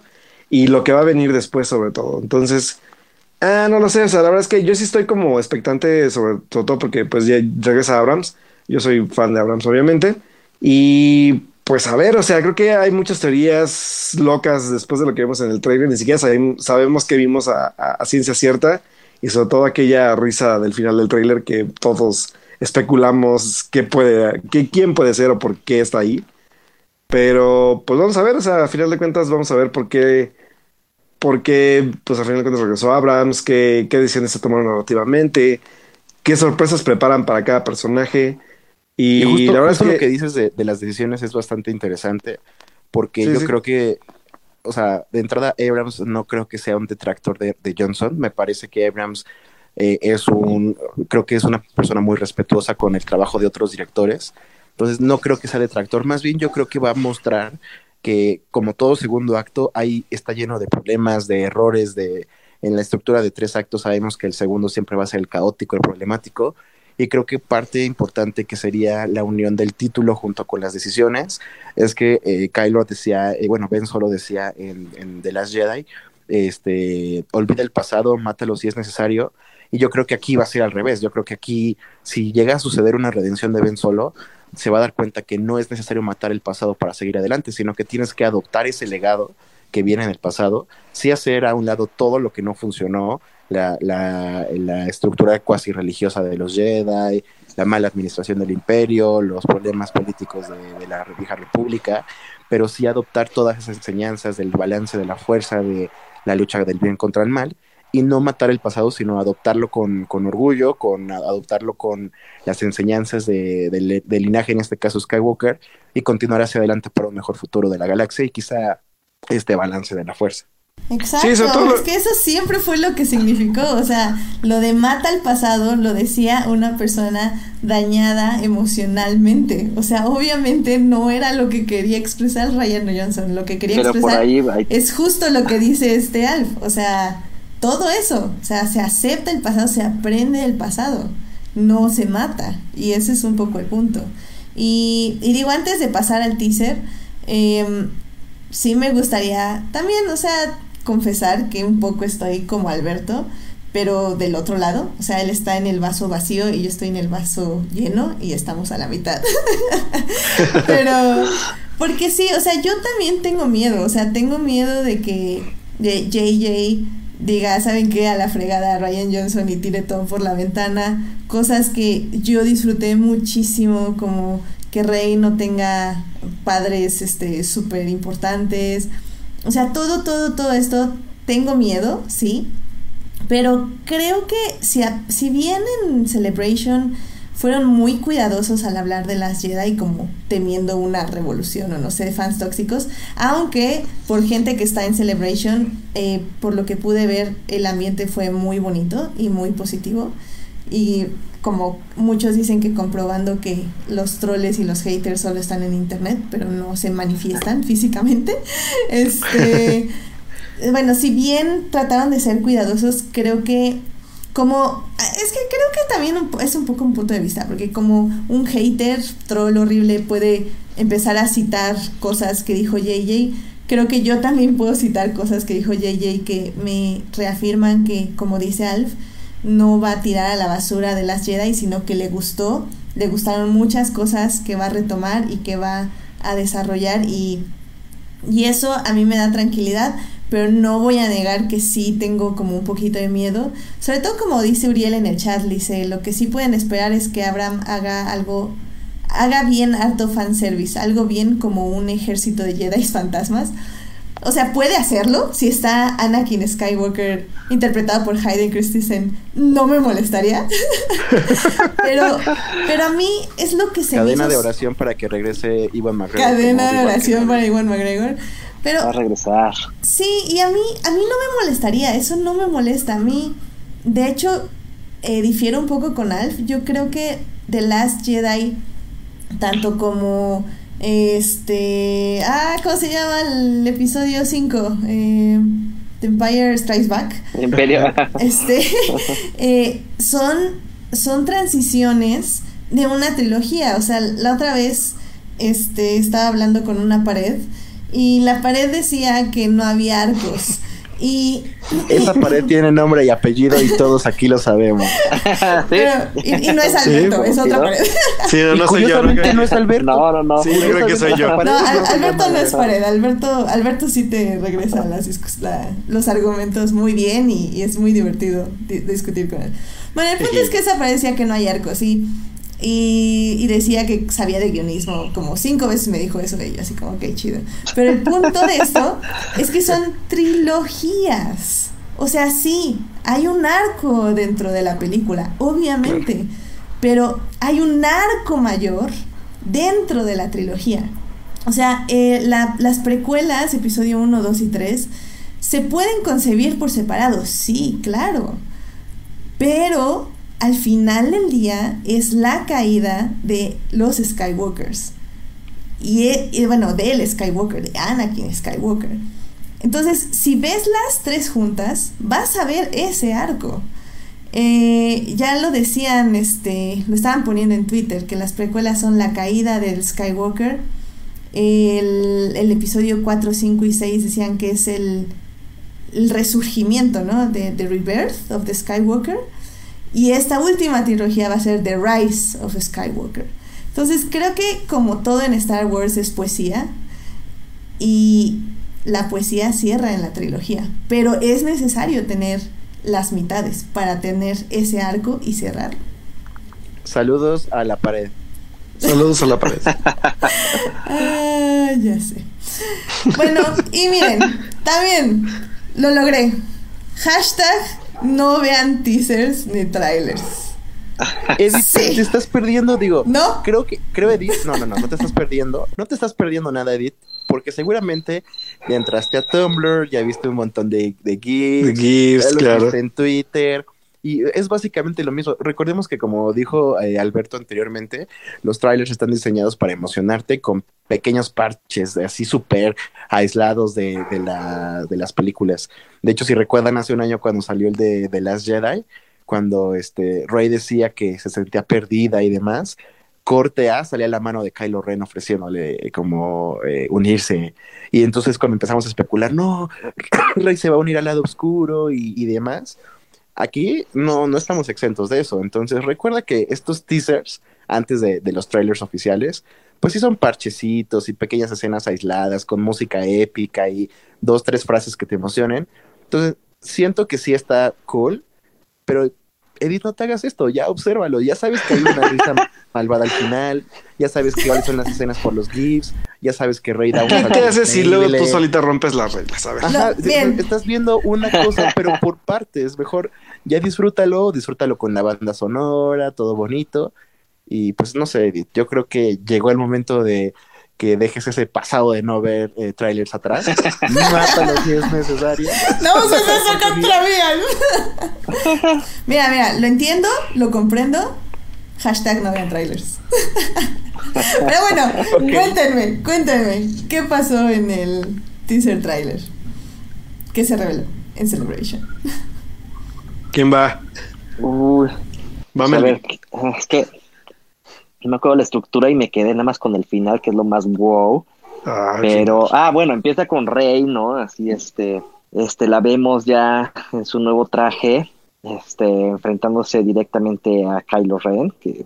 y lo que va a venir después sobre todo. Entonces, ah, no lo sé, o sea, la verdad es que yo sí estoy como expectante sobre, todo porque pues ya regresa Abrams, yo soy fan de Abrams obviamente, y pues a ver, o sea, creo que hay muchas teorías locas después de lo que vimos en el trailer, ni siquiera sabemos, sabemos que vimos a ciencia cierta y sobre todo aquella risa del final del tráiler que todos especulamos qué puede, qué, quién puede ser o por qué está ahí. Pero pues vamos a ver, o sea, a final de cuentas vamos a ver por qué, por qué, pues a final de cuentas regresó Abrams, qué, qué decisiones se tomaron narrativamente, qué sorpresas preparan para cada personaje. Y, y justo, la verdad justo es que... lo que dices de, de, las decisiones es bastante interesante, porque sí, yo sí. creo que o sea, de entrada Abrams no creo que sea un detractor de, de Johnson, me parece que Abrams eh, es un, creo que es una persona muy respetuosa con el trabajo de otros directores, entonces no creo que sea detractor, más bien yo creo que va a mostrar que como todo segundo acto ahí está lleno de problemas, de errores, de en la estructura de tres actos sabemos que el segundo siempre va a ser el caótico, el problemático, y creo que parte importante que sería la unión del título junto con las decisiones es que eh, Kylo decía, eh, bueno, Ben solo decía en, en, The Last Jedi, este, olvida el pasado, mátalo si es necesario, y yo creo que aquí va a ser al revés, yo creo que aquí si llega a suceder una redención de Ben solo, se va a dar cuenta que no es necesario matar el pasado para seguir adelante, sino que tienes que adoptar ese legado que viene en el pasado, sí hacer a un lado todo lo que no funcionó, la, la, estructura cuasi religiosa de los Jedi, la mala administración del imperio, los problemas políticos de, de la vieja república, pero sí adoptar todas esas enseñanzas del balance de la fuerza, de la lucha del bien contra el mal, y no matar el pasado, sino adoptarlo con, con orgullo, con adoptarlo con las enseñanzas de, del del linaje, en este caso Skywalker, y continuar hacia adelante para un mejor futuro de la galaxia y quizá este balance de la fuerza. Exacto, Sí, sobre todo lo- es que eso siempre fue lo que significó, o sea, lo de mata al pasado lo decía una persona dañada emocionalmente, o sea, obviamente no era lo que quería expresar Ryan Johnson, lo que quería Pero expresar ahí es justo lo que dice este Alf, o sea, todo eso, o sea, se acepta el pasado, se aprende del pasado, no se mata, y ese es un poco el punto. Y, y digo, antes de pasar al teaser, em, sí me gustaría también, o sea, confesar que un poco estoy como Alberto, pero del otro lado, o sea, él está en el vaso vacío y yo estoy en el vaso lleno y estamos a la mitad. [LAUGHS] pero, porque sí, o sea, yo también tengo miedo, o sea, tengo miedo de que JJ diga, ¿saben qué? A la fregada Ryan Johnson y tire todo por la ventana, cosas que yo disfruté muchísimo, como que Rey no tenga padres este súper importantes. O sea, todo, todo, todo esto, tengo miedo, sí. Pero creo que si, a- si bien en Celebration fueron muy cuidadosos al hablar de las Jedi como temiendo una revolución o no sé, fans tóxicos, aunque por gente que está en Celebration, eh, por lo que pude ver, el ambiente fue muy bonito y muy positivo. Y como muchos dicen que comprobando que los troles y los haters solo están en internet, pero no se manifiestan físicamente. [LAUGHS] Este, bueno, si bien trataron de ser cuidadosos, creo que como es que creo que también un es un poco un punto de vista, porque como un hater troll horrible puede empezar a citar cosas que dijo JJ, creo que yo también puedo citar cosas que dijo JJ que me reafirman que como dice Alf, no va a tirar a la basura de las Jedi, sino que le gustó, le gustaron muchas cosas que va a retomar y que va a desarrollar y, y eso a mí me da tranquilidad, pero no voy a negar que sí tengo como un poquito de miedo, sobre todo como dice Uriel en el chat, dice, lo que sí pueden esperar es que Abraham haga algo, haga bien harto fanservice, algo bien como un ejército de Jedi [LAUGHS] fantasmas. O sea, puede hacerlo. Si está Anakin Skywalker interpretado por Hayden Christensen, no me molestaría. [LAUGHS] pero, pero a mí es lo que se me Cadena hizo- de oración para que regrese Iwan McGregor. Cadena de oración para Iwan McGregor. Pero Va a regresar. Sí, y a mí, a mí no me molestaría, eso no me molesta. A mí, de hecho, eh, difiero un poco con Alf. Yo creo que The Last Jedi, tanto como este. Ah, ¿cómo se llama el episodio 5? Eh, The Empire Strikes Back. Imperio. [LAUGHS] Este, [LAUGHS] eh, son, son transiciones de una trilogía. O sea, la otra vez este, estaba hablando con una pared y la pared decía que no había arcos. Y, Esa pared tiene nombre y apellido y todos aquí lo sabemos. [LAUGHS] pero- y, y no es Alberto, es otra ¿no? pared. Sí, no, no soy yo. ¿no? no es Alberto. No, no, no. Sí, yo creo que soy yo. No, Al- Alberto no es pared. Alberto, Alberto sí te regresa las la- los argumentos muy bien y, y es muy divertido di- discutir con él. Bueno, el punto es que esa pared decía que no hay arcos y, y, y decía que sabía de guionismo. Como cinco veces me dijo eso de ella, así como que chido. Pero el punto de esto es que son trilogías. O sea, sí, hay un arco dentro de la película, obviamente. Pero hay un arco mayor dentro de la trilogía. O sea, eh, la- las precuelas, episodio 1, 2 y 3, se pueden concebir por separado, sí, claro. Pero al final del día es la caída de los Skywalkers. Y, e- y, bueno, del Skywalker, de Anakin Skywalker. Entonces, si ves las tres juntas, vas a ver ese arco. Eh, ya lo decían, este, lo estaban poniendo en Twitter, que las precuelas son la caída del Skywalker. El, el episodio 4, 5 y 6 decían que es el, el resurgimiento, ¿no? De The Rebirth of the Skywalker. Y esta última trilogía va a ser The Rise of Skywalker. Entonces creo que como todo en Star Wars es poesía y la poesía cierra en la trilogía, pero es necesario tener las mitades para tener ese arco y cerrarlo. Saludos a la pared. Saludos a la pared. Ay, [LAUGHS] ya sé. Bueno, y miren, también lo logré. Hashtag no vean teasers ni trailers. [LAUGHS] Edith, Sí. te estás perdiendo, digo. ¿No? Creo que, creo Edith, no, no, no, no te estás perdiendo. No te estás perdiendo nada, Edith, porque seguramente ya entraste a Tumblr, ya viste un montón de, de GIFs, De GIFs, claro. viste en Twitter. Y es básicamente lo mismo. Recordemos que como dijo eh, Alberto anteriormente, los trailers están diseñados para emocionarte con pequeños parches así súper aislados de, de, la, de las películas. De hecho, si recuerdan hace un año cuando salió el de The Last Jedi, cuando este Rey decía que se sentía perdida y demás, corte A salía la mano de Kylo Ren ofreciéndole como eh, unirse. Y entonces cuando empezamos a especular, no, [COUGHS] Rey se va a unir al lado oscuro y, y demás. Aquí no, no estamos exentos de eso. Entonces recuerda que estos teasers, antes de, de los trailers oficiales, pues sí son parchecitos y pequeñas escenas aisladas con música épica y dos, tres frases que te emocionen. Entonces siento que sí está cool, pero Edith, no te hagas esto, ya obsérvalo, ya sabes que hay una risa [LAUGHS] malvada al final, ya sabes que cuáles son las escenas por los GIFs, ya sabes que Rey da un [LAUGHS] ¿Qué te haces si luego tú solita rompes las reglas? A ver. Ajá, No, bien. estás viendo una cosa, pero por partes. Mejor ya disfrútalo, disfrútalo con la banda sonora, todo bonito. Y pues no sé, Edith, yo creo que llegó el momento de que dejes ese pasado de no ver eh, trailers atrás. [LAUGHS] Mátalo si es necesario. No uses eso contra mí. Mira, mira, lo entiendo, lo comprendo. Hashtag no vean trailers. [LAUGHS] Pero bueno, cuéntenme, cuéntenme. ¿Qué pasó en el teaser trailer? ¿Qué se reveló en Celebration? [LAUGHS] ¿Quién va? Uy, Va a ver, es que no me acuerdo la estructura y me quedé nada más con el final, que es lo más wow. Ah, Pero, ah, bueno, empieza con Rey, ¿no? Así, este, este, la vemos ya en su nuevo traje, este, enfrentándose directamente a Kylo Ren, que,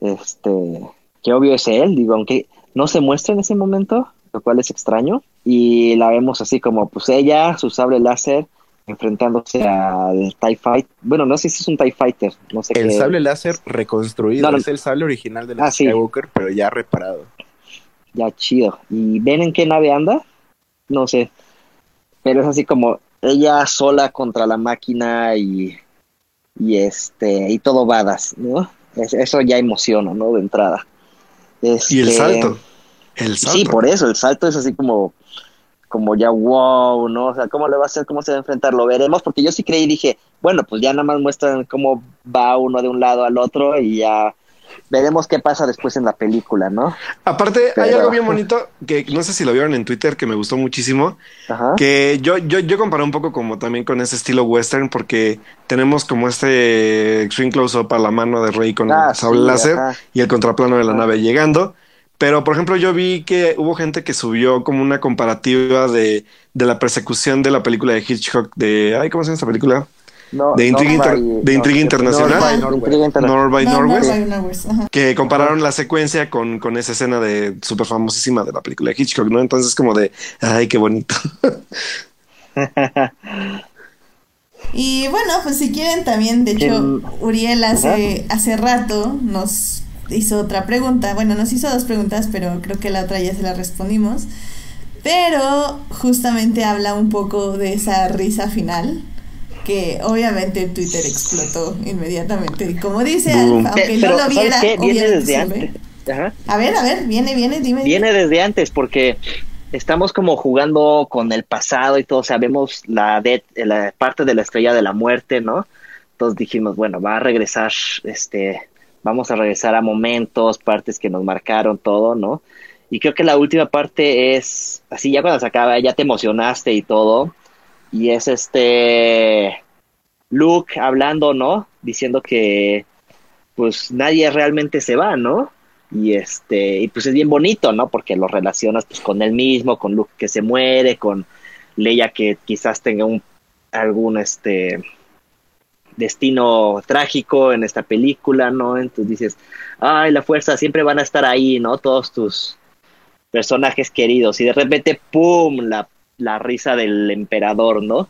este, que obvio es él, digo, aunque no se muestra en ese momento, lo cual es extraño, y la vemos así como, pues ella, su sable láser, enfrentándose al TIE Fighter, bueno, no sé si es un TIE Fighter, no sé El qué. sable láser reconstruido. No, no. Es el sable original de la Ah, sí. Skywalker, pero ya reparado. Ya chido. ¿Y ven en qué nave anda? No sé. Pero es así como ella sola contra la máquina y, y este y todo badass, ¿no? Es- eso ya emociona, ¿no? De entrada. Y el Este, salto. El salto. Sí, por eso, el salto es así como, como ya wow, ¿no? O sea, ¿cómo le va a hacer? ¿Cómo se va a enfrentar? Lo veremos, porque yo sí creí y dije, bueno, pues ya nada más muestran cómo va uno de un lado al otro y ya veremos qué pasa después en la película, ¿no? Aparte, hay algo bien bonito que no sé si lo vieron en Twitter que me gustó muchísimo. Ajá. Que yo, yo, yo comparé un poco como también con ese estilo western porque tenemos como este extreme close-up a la mano de Rey con Ah, el sí, láser ajá. y el contraplano de la Ajá. nave llegando. Pero, por ejemplo, yo vi que hubo gente que subió como una comparativa de, de la persecución de la película de Hitchcock de... Ay, ¿cómo se llama esta película? No, de intriga North inter- by- de intriga no, internacional. North by Northwest. Intriga internacional. North by No, no, Northwest. by Northwest, ajá. que compararon la secuencia con, con esa escena de súper famosísima de la película de Hitchcock, ¿no? Entonces como de, ay, qué bonito. [LAUGHS] Y bueno, pues si quieren también, de hecho. Uriel hace, hace rato nos hizo otra pregunta. Bueno, nos hizo dos preguntas, pero creo que la otra ya se la respondimos. Pero justamente habla un poco de esa risa final, que obviamente Twitter explotó inmediatamente. Y como dice Boom. Alfa, aunque Pero, no lo ¿sabes viera, qué? Viene desde antes. Ajá. A ver, a ver, viene, viene, dime. Viene desde antes porque estamos como jugando con el pasado y todo, sabemos la, de, la parte de la estrella de la muerte, ¿no? Entonces dijimos, bueno, va a regresar, este, vamos a regresar a momentos, partes que nos marcaron, todo, ¿no? Y creo que la última parte es, así ya cuando se acaba, ya te emocionaste y todo, y es este Luke hablando, ¿no? Diciendo que pues nadie realmente se va, ¿no? Y este, y pues es bien bonito, ¿no? Porque lo relacionas pues con él mismo, con Luke que se muere, con Leia que quizás tenga un algún este destino trágico en esta película, ¿no? Entonces dices, ay, la fuerza siempre van a estar ahí, ¿no? Todos tus personajes queridos y de repente ¡pum! la, la risa del emperador, ¿no?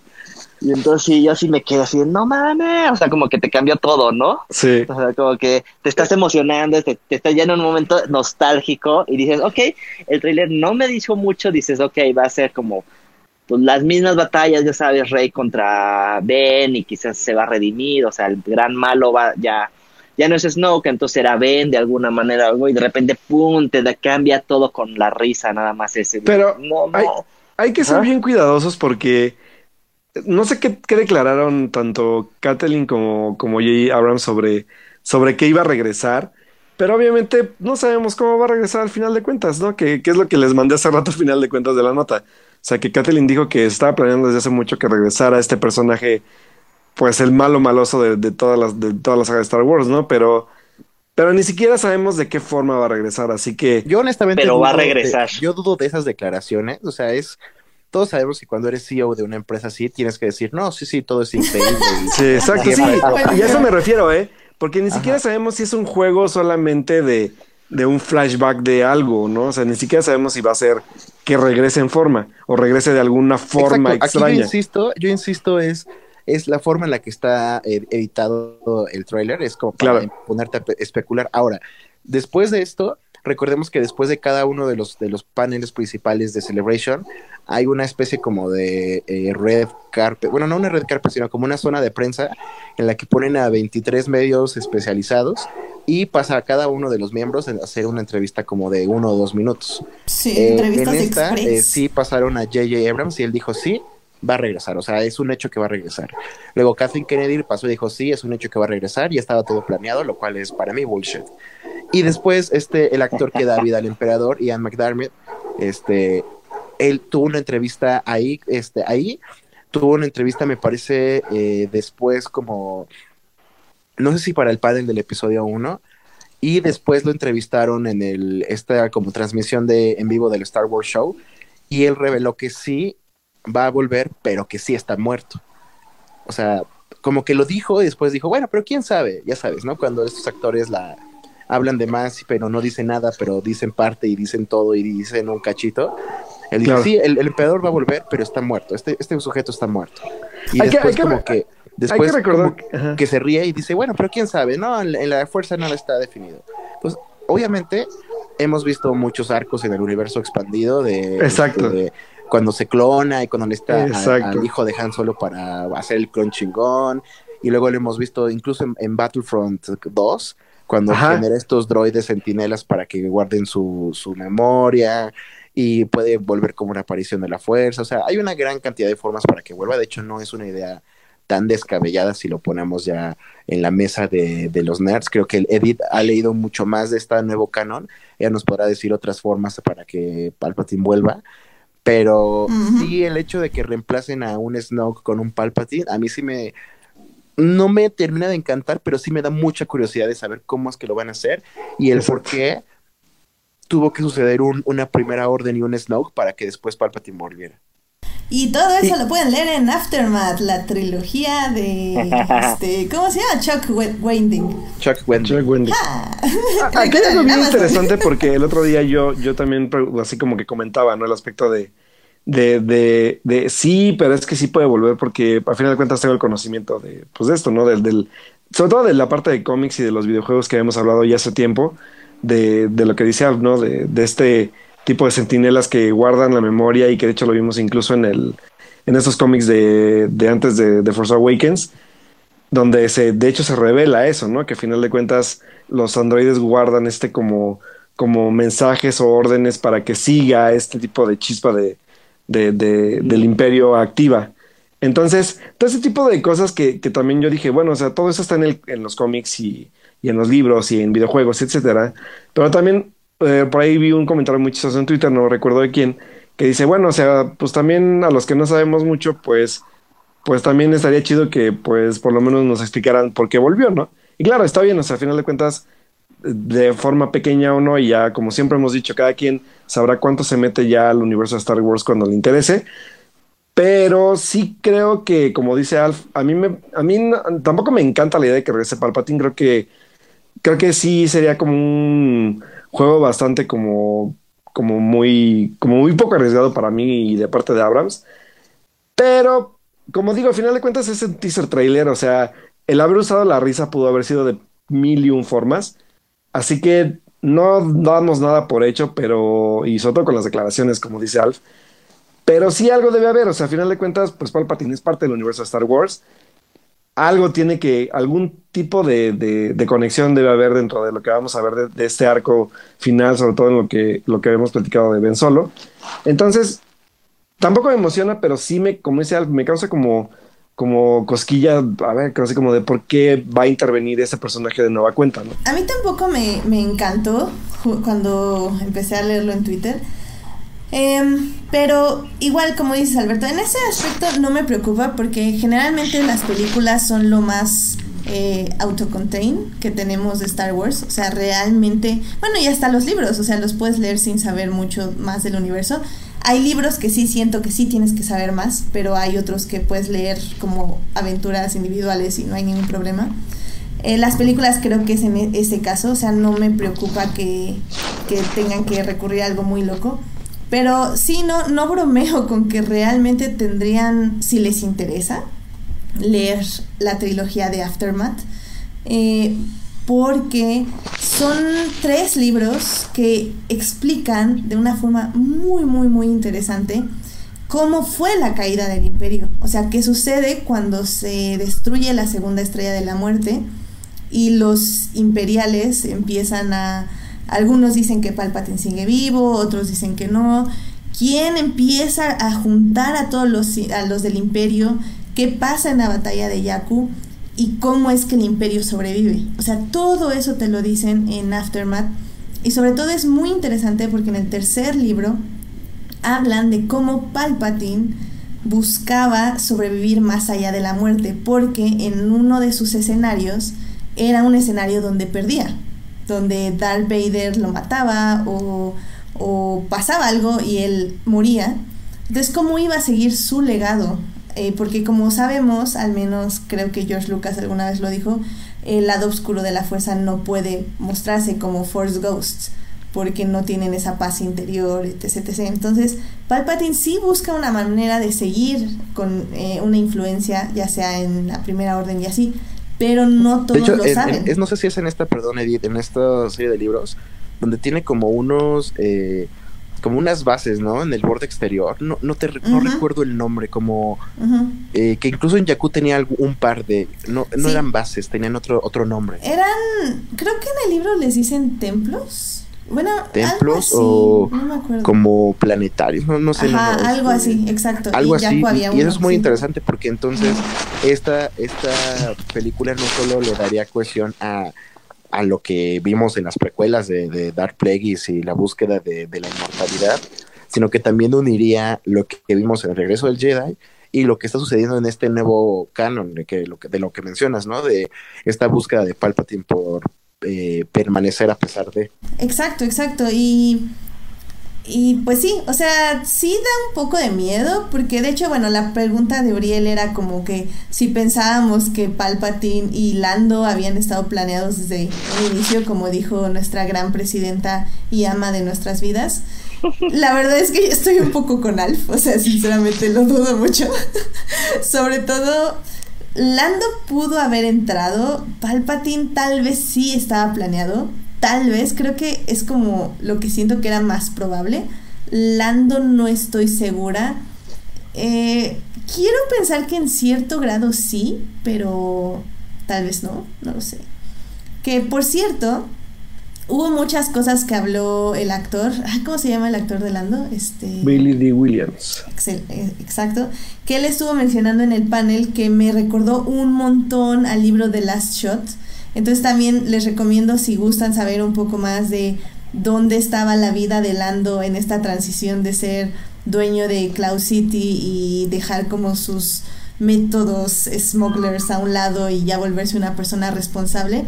Y entonces sí, yo sí me quedé así, no mames, o sea, como que te cambió todo, ¿no? Sí. O sea, como que te estás emocionando, te, te estás ya en un momento nostálgico y dices, ok, el tráiler no me dijo mucho, dices, ok, va a ser como pues, las mismas batallas, ya sabes, Rey contra Ben y quizás se va a redimir, o sea, el gran malo va ya ya no es Snoke, entonces era Ben de alguna manera, algo, y de repente, pum, te da- cambia todo con la risa, nada más ese. Pero no, no. hay, hay que ser bien cuidadosos porque no sé qué, qué declararon tanto Kathleen como, como J. Abrams sobre, sobre que iba a regresar. Pero obviamente no sabemos cómo va a regresar al final de cuentas, ¿no? Que, que es lo que les mandé hace rato al final de cuentas de la nota. O sea, que Kathleen dijo que estaba planeando desde hace mucho que regresara este personaje, pues el malo maloso de, de todas las, de todas las sagas de Star Wars, ¿no? Pero, pero ni siquiera sabemos de qué forma va a regresar, así que Yo honestamente Pero va a dudo de- regresar. yo dudo de esas declaraciones, o sea, es todos sabemos que cuando eres CEO de una empresa así tienes que decir, "No, sí, sí, todo es increíble." [LAUGHS] Sí, exacto, sí. Y a eso me refiero, ¿eh? Porque ni siquiera sabemos si es un juego solamente de, de un flashback de algo, ¿no? O sea, ni siquiera sabemos si va a ser que regrese en forma o regrese de alguna forma Exacto. Aquí yo extraña. insisto, yo insisto es es la forma en la que está eh, editado el tráiler, es como para Claro. ponerte a pe- especular. Ahora, después de esto, recordemos que después de cada uno de los de los paneles principales de Celebration hay una especie como de eh, red carpet, bueno, no una red carpet, sino como una zona de prensa en la que ponen a 23 medios especializados y pasa a cada uno de los miembros a hacer una entrevista como de uno o dos minutos. Sí, Eh, en esta eh, sí pasaron a J.J. Abrams y él dijo sí, va a regresar, o sea, es un hecho que va a regresar. Luego Kathleen Kennedy pasó y dijo sí, es un hecho que va a regresar y estaba todo planeado, lo cual es para mí bullshit. Y después este el actor que da vida al emperador, Ian McDermott, este él tuvo una entrevista ahí, este ahí tuvo una entrevista me parece eh, después como no sé si para el panel del episodio 1 y después lo entrevistaron en el esta como transmisión de en vivo del Star Wars Show y él reveló que sí va a volver, pero que sí está muerto. O sea, como que lo dijo y después dijo, bueno, pero quién sabe, ya sabes, ¿no? Cuando estos actores la hablan de más, pero no dicen nada, pero dicen parte y dicen todo y dicen un cachito. Él dice, Claro. sí, el, el emperador va a volver, pero está muerto. Este, este sujeto está muerto. Y Hay que- después hay que- como que... Hay Después que como que- que se ríe y dice, bueno, pero quién sabe, no, en, en la fuerza no está definido. Pues obviamente hemos visto muchos arcos en el universo expandido de, Exacto. de cuando se clona y cuando le está a- al hijo de Han Solo para hacer el clon chingón. Y luego lo hemos visto incluso en, en Battlefront 2, cuando Ajá. genera estos droides sentinelas para que guarden su, su memoria y puede volver como una aparición de la fuerza. O sea, hay una gran cantidad de formas para que vuelva. De hecho, no es una idea tan descabellada si lo ponemos ya en la mesa de, de los nerds. Creo que Edith ha leído mucho más de este nuevo canon. Ella nos podrá decir otras formas para que Palpatine vuelva. Pero sí, el hecho de que reemplacen a un Snoke con un Palpatine, a mí sí me. No me termina de encantar, pero sí me da mucha curiosidad de saber cómo es que lo van a hacer y el por qué tuvo que suceder un- una primera orden y un Snoke para que después Palpatine volviera. Y todo eso Sí. lo pueden leer en Aftermath, la trilogía de [LAUGHS] este, ¿cómo se llama? Chuck We- Wending. Chuck. Chuck Wendy. Ah. [LAUGHS] Aquí hay algo bien interesante porque el otro día yo, yo también así como que comentaba, ¿no? El aspecto de, de, de, de sí, pero es que sí puede volver porque al final de cuentas tengo el conocimiento de, pues de esto, ¿no? Del, del, sobre todo de la parte de cómics y de los videojuegos que hemos hablado ya hace tiempo, de, de lo que dice Alf, ¿no? De, de este tipo de sentinelas que guardan la memoria y que de hecho lo vimos incluso en el en esos cómics de, de antes de, de Force Awakens, donde se, de hecho se revela eso, ¿no? Que a final de cuentas los androides guardan este como, como mensajes o órdenes para que siga este tipo de chispa de- de- del imperio activa. Entonces, todo ese tipo de cosas que, que también yo dije, bueno, o sea, todo eso está en, el- en los cómics y, y en los libros y en videojuegos, etcétera. Pero también eh, por ahí vi un comentario muy chistoso en Twitter, no recuerdo de quién, que dice, bueno, o sea, pues también a los que no sabemos mucho, pues pues también estaría chido que pues por lo menos nos explicaran por qué volvió, ¿no? Y claro, está bien, o sea, a final de cuentas, de forma pequeña o no, y ya como siempre hemos dicho, cada quien sabrá cuánto se mete ya al universo de Star Wars cuando le interese. Pero sí creo que, como dice Alf, a mí, me, a mí tampoco me encanta la idea de que regrese Palpatine. Creo que, creo que sí sería como un juego bastante como, como muy, como muy poco arriesgado para mí y de parte de Abrams. Pero como digo, al final de cuentas es un teaser trailer, o sea, el haber usado la risa pudo haber sido de mil y un formas, así que no damos nada por hecho, pero, y sobre todo con las declaraciones, como dice Alf, pero sí algo debe haber, o sea, al final de cuentas, pues Palpatine es parte del universo de Star Wars, algo tiene que, algún tipo de, de- conexión debe haber dentro de lo que vamos a ver de, este arco final, sobre todo en lo que, lo que hemos platicado de Ben Solo. Entonces, tampoco me emociona, pero sí me, como dice me causa como, como cosquilla, a ver, así como de por qué va a intervenir ese personaje de nueva cuenta, ¿no? A mí tampoco me, me encantó cuando empecé a leerlo en Twitter. Em, pero igual, como dices Alberto, en ese aspecto no me preocupa porque generalmente las películas son lo más eh, autocontained que tenemos de Star Wars. O sea, realmente, bueno, y hasta los libros, o sea, los puedes leer sin saber mucho más del universo. Hay libros que sí siento que sí tienes que saber más, pero hay otros que puedes leer como aventuras individuales y no hay ningún problema. Eh, las películas creo que es en e- ese caso, o sea, no me preocupa que, que tengan que recurrir a algo muy loco. Pero sí, no, no bromeo con que realmente tendrían, si les interesa, leer la trilogía de Aftermath. eh, porque son tres libros que explican de una forma muy, muy, muy interesante cómo fue la caída del imperio. O sea, qué sucede cuando se destruye la segunda estrella de la muerte y los imperiales empiezan a... Algunos dicen que Palpatine sigue vivo, otros dicen que no. ¿Quién empieza a juntar a todos los, a los del imperio? ¿Qué pasa en la batalla de Yaku? ¿Y cómo es que el imperio sobrevive? O sea, todo eso te lo dicen en Aftermath. Y sobre todo es muy interesante porque en el tercer libro hablan de cómo Palpatine buscaba sobrevivir más allá de la muerte, porque en uno de sus escenarios era un escenario donde perdía, donde Darth Vader lo mataba o, o pasaba algo y él moría. Entonces, ¿cómo iba a seguir su legado? Eh, porque como sabemos, al menos creo que George Lucas alguna vez lo dijo, el lado oscuro de la fuerza no puede mostrarse como Force Ghosts porque no tienen esa paz interior, etc. etc. Entonces, Palpatine sí busca una manera de seguir con eh, una influencia, ya sea en la primera orden y así, pero no todos De hecho, lo en- saben. en- es- no sé si es en esta, perdón, Edith, en esta serie de libros, donde tiene como unos, eh, como unas bases, ¿no? En el borde exterior. No, no, te, no recuerdo el nombre, como eh, que incluso en Jakku tenía un par de, no, no Sí. eran bases, tenían otro, otro nombre. Eran, creo que en el libro les dicen templos. Bueno, ¿Templos o no. Como planetarios, no, no sé. Ajá, no, algo así, exacto. Algo Y así, había y, y eso es muy sí. interesante porque entonces esta, esta película no solo le daría cohesión a, a lo que vimos en las precuelas de, de Dark Plagueis y la búsqueda de, de la inmortalidad, sino que también uniría lo que vimos en el regreso del Jedi y lo que está sucediendo en este nuevo canon de, que, lo que, de lo que mencionas, ¿no? De esta búsqueda de Palpatine por eh, permanecer a pesar de... Exacto, exacto. Y, y pues sí, o sea, sí da un poco de miedo, porque de hecho, bueno, la pregunta de Uriel era como que si pensábamos que Palpatine y Lando habían estado planeados desde el inicio, como dijo nuestra gran presidenta y ama de nuestras vidas. La verdad es que yo estoy un poco con Alf, o sea, sinceramente lo dudo mucho. [LAUGHS] Sobre todo, Lando pudo haber entrado, Palpatine tal vez sí estaba planeado, tal vez, creo que es como lo que siento que era más probable. Lando no estoy segura. Eh, quiero pensar que en cierto grado sí, pero tal vez no, no lo sé. Que por cierto, hubo muchas cosas que habló el actor. ¿Cómo se llama el actor de Lando? Este. Billy D. Williams. Excel- eh, exacto, que él estuvo mencionando en el panel que me recordó un montón al libro The Last Shot. Entonces también les recomiendo si gustan saber un poco más de dónde estaba la vida de Lando en esta transición de ser dueño de Cloud City y dejar como sus métodos smugglers a un lado y ya volverse una persona responsable.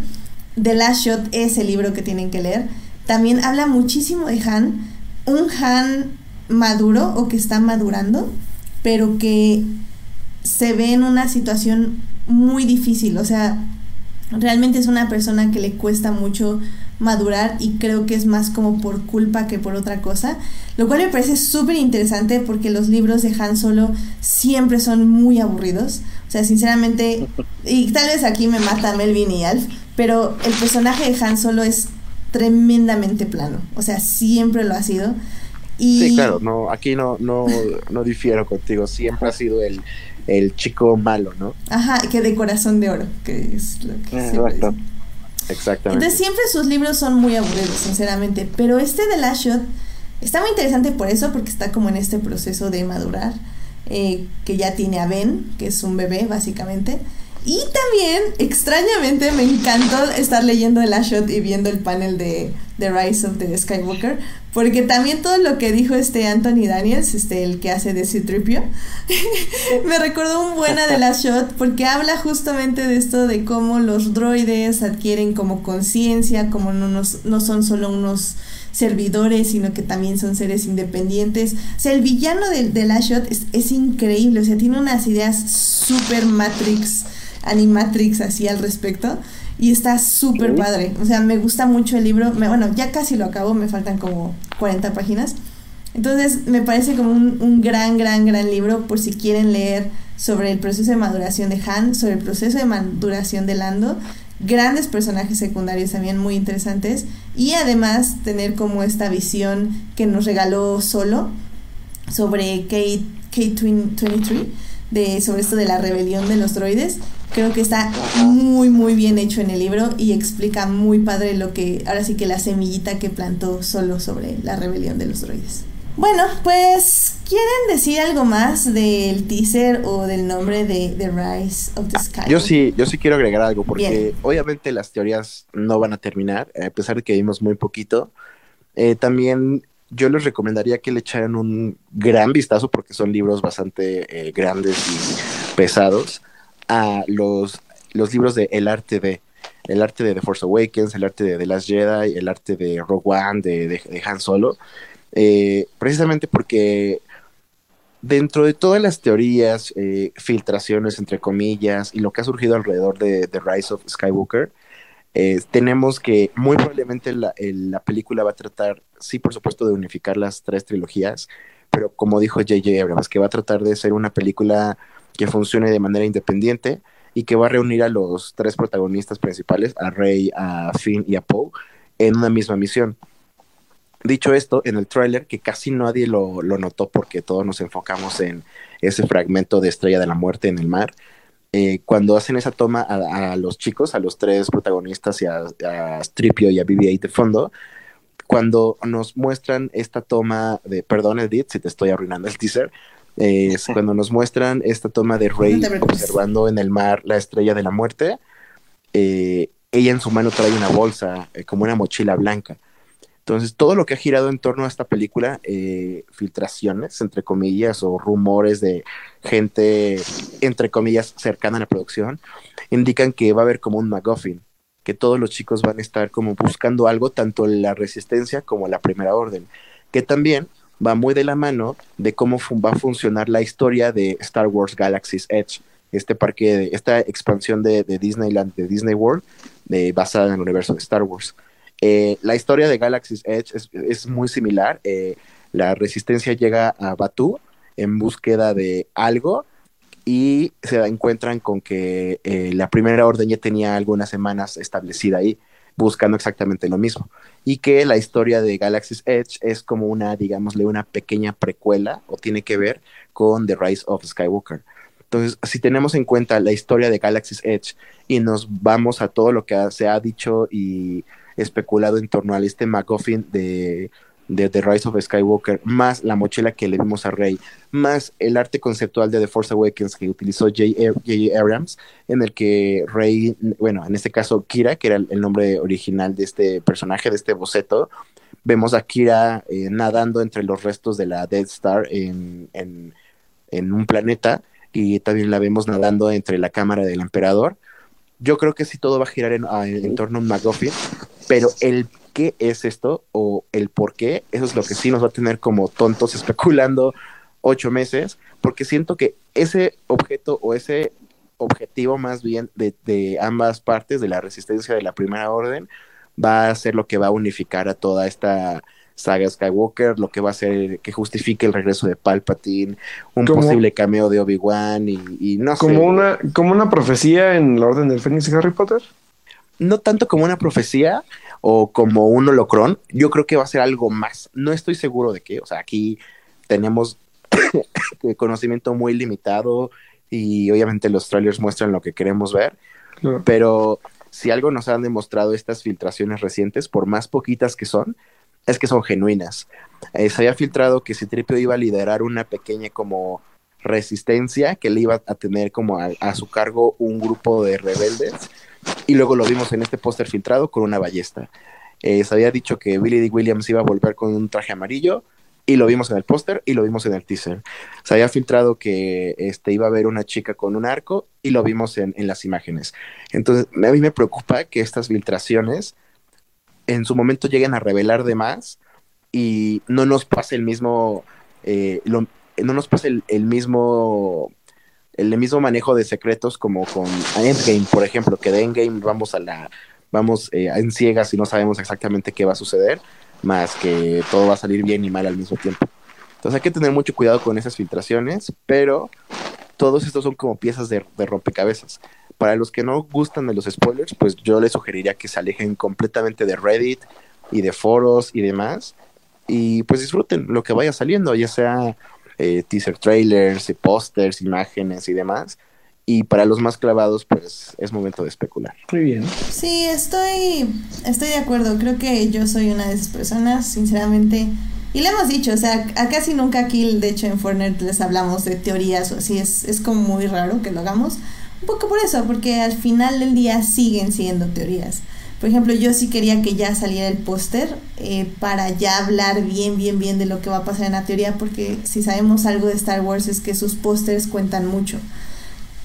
The Last Shot es el libro que tienen que leer. También habla muchísimo de Han, un Han maduro o que está madurando, pero que se ve en una situación muy difícil. O sea, realmente es una persona que le cuesta mucho madurar y creo que es más como por culpa que por otra cosa, lo cual me parece súper interesante porque los libros de Han Solo siempre son muy aburridos, o sea, sinceramente, y tal vez aquí me mata Melvin y Alf, pero el personaje de Han Solo es tremendamente plano, o sea, siempre lo ha sido. Y... Sí, claro, no, aquí no, no, no difiero contigo, siempre ha sido el, el chico malo, ¿no? Ajá, que de corazón de oro, que es lo que Exacto. Exactamente. Entonces siempre sus libros son muy aburridos, sinceramente, pero este de Last Shot está muy interesante por eso, porque está como en este proceso de madurar, eh, que ya tiene a Ben, que es un bebé básicamente. Y también, extrañamente, me encantó estar leyendo el Last Shot y viendo el panel de, de Rise of the Skywalker, porque también todo lo que dijo este Anthony Daniels, este el que hace de Citripio, [LAUGHS] me recordó un buena de Last Shot, porque habla justamente de esto de cómo los droides adquieren como conciencia, como no, nos- no son solo unos servidores, sino que también son seres independientes. O sea, el villano de, de Last Shot es, es increíble, o sea, tiene unas ideas super Matrix, Animatrix así al respecto. Y está súper padre. O sea, me gusta mucho el libro. Me- bueno, ya casi lo acabo, me faltan como 40 páginas. Entonces, me parece como un, un gran, gran, gran libro por si quieren leer sobre el proceso de maduración de Han, sobre el proceso de maduración de Lando. Grandes personajes secundarios también muy interesantes. Y además tener como esta visión que nos regaló solo sobre Kate, K23, de, sobre esto de la rebelión de los droides. Creo que está muy, muy bien hecho en el libro y explica muy padre lo que, ahora sí que la semillita que plantó solo sobre la rebelión de los droides. Bueno, pues, ¿quieren decir algo más del teaser o del nombre de The Rise of the Sky? Yo sí, yo sí quiero agregar algo, porque Bien. obviamente las teorías no van a terminar, a pesar de que vimos muy poquito. Eh, también yo les recomendaría que le echaran un gran vistazo, porque son libros bastante eh, grandes y pesados, a los, los libros de El Arte de. El arte de The Force Awakens, el arte de The Last Jedi, el arte de Rogue One, de, de- Han Solo. Eh, precisamente porque dentro de todas las teorías, eh, filtraciones entre comillas y lo que ha surgido alrededor de The Rise of Skywalker, eh, tenemos que muy probablemente la, la película va a tratar, sí, por supuesto, de unificar las tres trilogías, pero como dijo J.J. Abrams, que va a tratar de ser una película que funcione de manera independiente y que va a reunir a los tres protagonistas principales, a Rey, a Finn y a Poe, en una misma misión. Dicho esto, en el tráiler, que casi nadie lo, notó porque todos nos enfocamos en ese fragmento de Estrella de la Muerte en el mar, eh, cuando hacen esa toma a, los chicos, a los tres protagonistas y a, a Stripio y a BB-8 de fondo, cuando nos muestran esta toma de, perdón Edith si te estoy arruinando el teaser, es cuando nos muestran esta toma de Rey observando en el mar la Estrella de la Muerte, eh, ella en su mano trae una bolsa, eh, como una mochila blanca. Entonces, todo lo que ha girado en torno a esta película, eh, filtraciones, entre comillas, o rumores de gente, entre comillas, cercana a la producción, indican que va a haber como un MacGuffin, que todos los chicos van a estar como buscando algo, tanto la resistencia como la primera orden, que también va muy de la mano de cómo va a funcionar la historia de Star Wars Galaxy's Edge, este parque, esta expansión de, Disneyland, de Disney World, de, basada en el universo de Star Wars. Eh, la historia de Galaxy's Edge es, es muy similar. eh, la resistencia llega a Batu en búsqueda de algo y se encuentran con que eh, la primera orden ya tenía algunas semanas establecida ahí, buscando exactamente lo mismo. Y que la historia de Galaxy's Edge es como una, digámosle, una pequeña precuela o tiene que ver con The Rise of Skywalker. Entonces, si tenemos en cuenta la historia de Galaxy's Edge y nos vamos a todo lo que se ha dicho y especulado en torno a este MacGuffin de, de The Rise of Skywalker, más la mochila que le vimos a Rey, más el arte conceptual de The Force Awakens que utilizó J.J. Abrams, en el que Rey, bueno, en este caso Kira, que era el, nombre original de este personaje, de este boceto, vemos a Kira eh, nadando entre los restos de la Death Star en, en, un planeta y también la vemos nadando entre la cámara del emperador. Yo creo que sí todo va a girar en, torno a un MacGuffin, pero el qué es esto o el por qué, eso es lo que sí nos va a tener como tontos [LAUGHS] especulando ocho meses, porque siento que ese objeto o ese objetivo más bien de, de ambas partes de la resistencia de la primera orden va a ser lo que va a unificar a toda esta saga Skywalker, lo que va a ser que justifique el regreso de Palpatine, un Como- posible cameo de Obi-Wan y, y no sé. Como una, como una profecía en la Orden del Fénix de Harry Potter. No tanto como una profecía o como un holocrón, yo creo que va a ser algo más. No estoy seguro de qué, o sea, aquí tenemos [COUGHS] conocimiento muy limitado y obviamente los trailers muestran lo que queremos ver, pero si algo nos han demostrado estas filtraciones recientes, por más poquitas que son, es que son genuinas. Eh, se había filtrado que Citripio iba a liderar una pequeña como resistencia que le iba a tener como a, a su cargo un grupo de rebeldes y luego lo vimos en este póster filtrado con una ballesta. Eh, se había dicho que Billy D. Williams iba a volver con un traje amarillo y lo vimos en el póster y lo vimos en el teaser. Se había filtrado que este, iba a haber una chica con un arco y lo vimos en, las imágenes. Entonces, a mí me preocupa que estas filtraciones en su momento lleguen a revelar de más y no nos pase el mismo, eh, no nos pase el mismo el mismo manejo de secretos como con Endgame, por ejemplo, que de Endgame vamos a la vamos eh, en ciegas y no sabemos exactamente qué va a suceder, más que todo va a salir bien y mal al mismo tiempo. Entonces hay que tener mucho cuidado con esas filtraciones, pero todos estos son como piezas de, de rompecabezas. Para los que no gustan de los spoilers, pues yo les sugeriría que se alejen completamente de Reddit y de foros y demás, y pues disfruten lo que vaya saliendo, ya sea eh, teaser trailers, eh, pósters, imágenes y demás. Y para los más clavados, pues es momento de especular. Muy bien. Sí, estoy, estoy de acuerdo. Creo que yo soy una de esas personas, sinceramente. Y le hemos dicho, o sea, a casi nunca aquí, de hecho, en Fortnite les hablamos de teorías o así. Es, es como muy raro que lo hagamos. Un poco por eso, porque al final del día siguen siendo teorías. Por ejemplo, yo sí quería que ya saliera el póster eh, para ya hablar bien, bien, bien de lo que va a pasar en la teoría, porque si sabemos algo de Star Wars es que sus pósters cuentan mucho.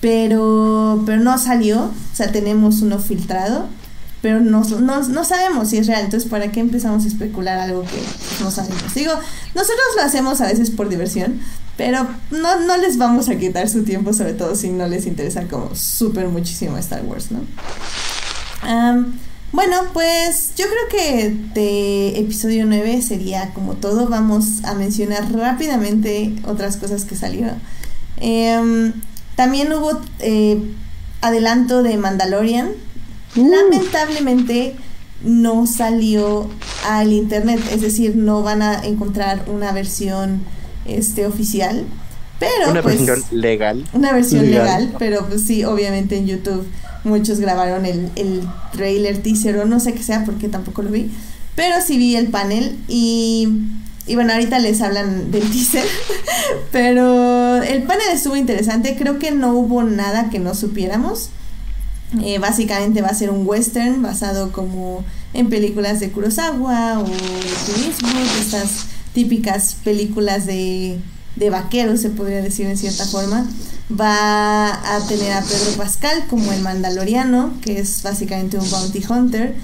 Pero, pero no salió, o sea, tenemos uno filtrado, pero no, no, no sabemos si es real. Entonces, ¿para qué empezamos a especular algo que no sabemos? Digo, nosotros lo hacemos a veces por diversión, pero no, no les vamos a quitar su tiempo, sobre todo si no les interesa como súper muchísimo Star Wars, ¿no? Bueno, pues yo creo que de episodio 9 sería como todo. Vamos a mencionar rápidamente otras cosas que salieron. Em, también hubo eh, adelanto de Mandalorian. Lamentablemente no salió al internet, es decir, no van a encontrar una versión este oficial. Pero Una pues, versión legal. una versión Legal. legal, pero pues sí, obviamente en YouTube muchos grabaron el, el trailer, teaser o no sé qué sea porque tampoco lo vi, pero sí vi el panel y, y bueno, ahorita les hablan del [LAUGHS] teaser, pero el panel estuvo interesante, creo que no hubo nada que no supiéramos. Eh, básicamente va a ser un western basado como en películas de Kurosawa o de Eastwood, estas típicas películas de, de vaqueros, se podría decir en cierta forma. Va a tener a Pedro Pascal como el Mandaloriano, que es básicamente un bounty hunter,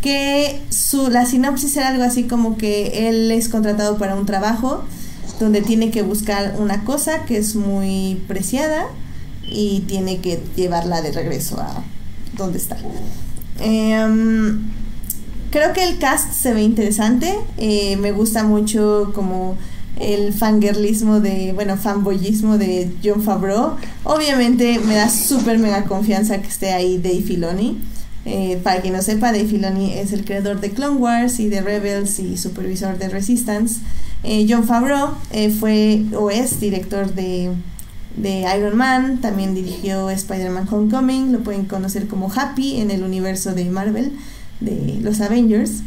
que su, la sinopsis era algo así como que él es contratado para un trabajo donde tiene que buscar una cosa que es muy preciada y tiene que llevarla de regreso a donde está. Em, creo que el cast se ve interesante. eh, me gusta mucho como el fangirlismo de, bueno, fanboyismo de John Favreau. Obviamente me da súper mega confianza que esté ahí Dave Filoni. Eh, para quien no sepa, Dave Filoni es el creador de Clone Wars y de Rebels y supervisor de Resistance. Eh, John Favreau eh, fue o es director de, de Iron Man, también dirigió Spider-Man Homecoming, lo pueden conocer como Happy en el universo de Marvel, de los Avengers.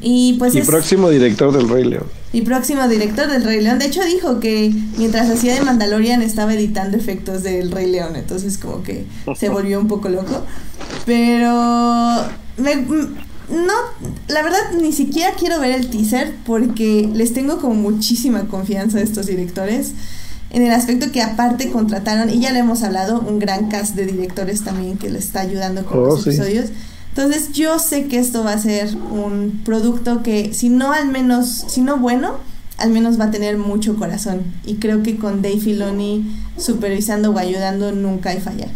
Y pues y es próximo director del Rey León. y próximo director del Rey León. De hecho dijo que mientras hacía de Mandalorian estaba editando efectos del Rey León, entonces como que se volvió un poco loco. Pero me, no, la verdad ni siquiera quiero ver el teaser porque les tengo como muchísima confianza a estos directores. En el aspecto que aparte contrataron, y ya le hemos hablado, un gran cast de directores también que les está ayudando con Oh, los sí. episodios. Entonces yo sé que esto va a ser un producto que si no al menos, si no bueno, al menos va a tener mucho corazón. Y creo que con Dave Filoni supervisando o ayudando nunca hay fallar.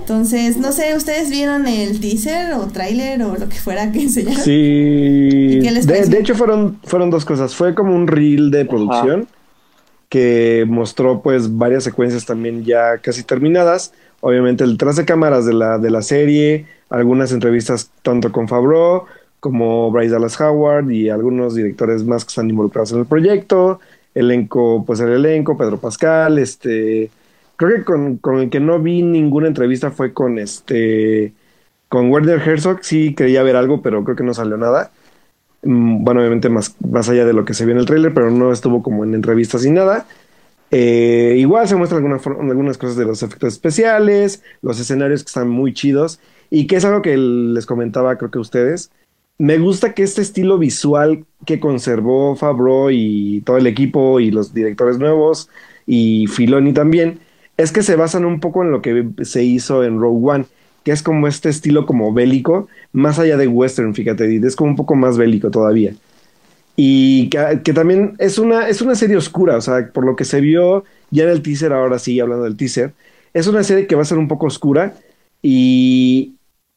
Entonces, no sé, ¿ustedes vieron el teaser o tráiler o lo que fuera que enseñaron? Sí. qué les De, de hecho, fueron, fueron dos cosas. Fue como un reel de producción que mostró pues varias secuencias también ya casi terminadas. Obviamente el detrás de cámaras de la, de la serie, algunas entrevistas tanto con Favreau como Bryce Dallas Howard y algunos directores más que están involucrados en el proyecto. Elenco, pues el elenco, Pedro Pascal, este... Creo que con, con el que no vi ninguna entrevista fue con este... Con Werner Herzog, sí creía ver algo, pero creo que no salió nada. Mm, Bueno, obviamente más, más allá de lo que se vio en el tráiler, pero no estuvo como en entrevistas ni nada. Eh, igual se muestran algunas, for- algunas cosas de los efectos especiales, los escenarios que están muy chidos, y que es algo que les comentaba, creo que ustedes. Me gusta que este estilo visual que conservó Favreau y todo el equipo y los directores nuevos y Filoni también, es que se basan un poco en lo que se hizo en Rogue One, que es como este estilo como bélico, más allá de western, fíjate, es como un poco más bélico todavía. Y que, que también es una, es una serie oscura, o sea, por lo que se vio ya en el teaser, ahora sí, hablando del teaser, es una serie que va a ser un poco oscura y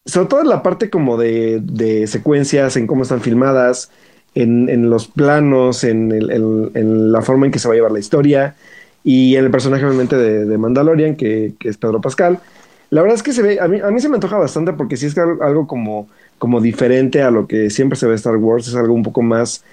sobre todo en la parte como de, de secuencias, en cómo están filmadas, en, en los planos, en, el- en- la forma en que se va a llevar la historia y en el personaje obviamente de, de Mandalorian, que, que es Pedro Pascal. La verdad es que se ve, a mí, a mí se me antoja bastante porque sí es al- algo como, como diferente a lo que siempre se ve Star Wars, es algo un poco más,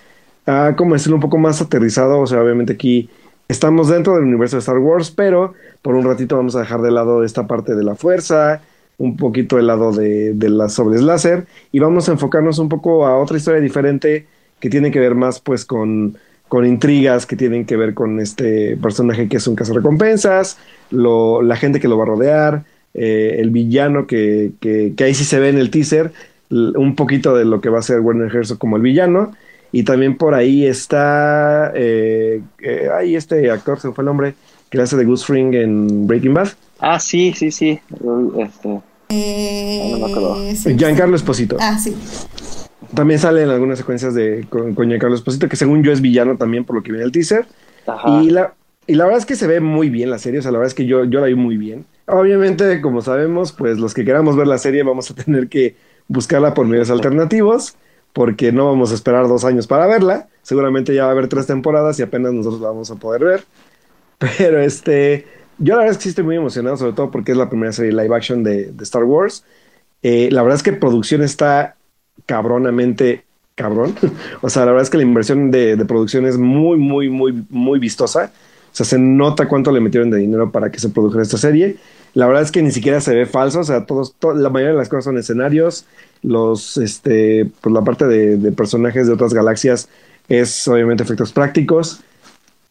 ah, como decirlo, un poco más aterrizado, o sea, obviamente aquí estamos dentro del universo de Star Wars, pero por un ratito vamos a dejar de lado esta parte de la fuerza, un poquito el lado de, de las sobres láser y vamos a enfocarnos un poco a otra historia diferente que tiene que ver más pues con, con intrigas que tienen que ver con este personaje que es un cazarrecompensas, lo, la gente que lo va a rodear, eh, el villano que, que, ahí sí se ve en el teaser, un poquito de lo que va a ser Werner Herzog como el villano. Y también por ahí está, eh, eh, ahí este actor, se fue el nombre, que hace de Goose Fring en Breaking Bad, Ah, sí, sí, sí. Este, Eh, No me acuerdo. sí. Giancarlo Esposito. Ah, sí. También sale en algunas secuencias de con, con Giancarlo Esposito, que según yo es villano también por lo que viene el teaser. ajá. Y la, y la verdad es que se ve muy bien la serie, o sea, la verdad es que yo, yo la vi muy bien. Obviamente, como sabemos, pues los que queramos ver la serie vamos a [LAUGHS] tener que buscarla por medios alternativos, porque no vamos a esperar dos años para verla. Seguramente ya va a haber tres temporadas y apenas nosotros la vamos a poder ver. [LAUGHS] Pero este, yo la verdad es que sí estoy muy emocionado, sobre todo porque es la primera serie live action de, Star Wars. Eh, la verdad es que producción está cabronamente cabrón. [LAUGHS] o sea, la verdad es que la inversión de, producción es muy, muy, muy, muy vistosa. O sea, se nota cuánto le metieron de dinero para que se produjera esta serie. La verdad es que ni siquiera se ve falso, o sea, todos, to- la mayoría de las cosas son escenarios. Los, este, pues la parte de personajes de otras galaxias es obviamente efectos prácticos.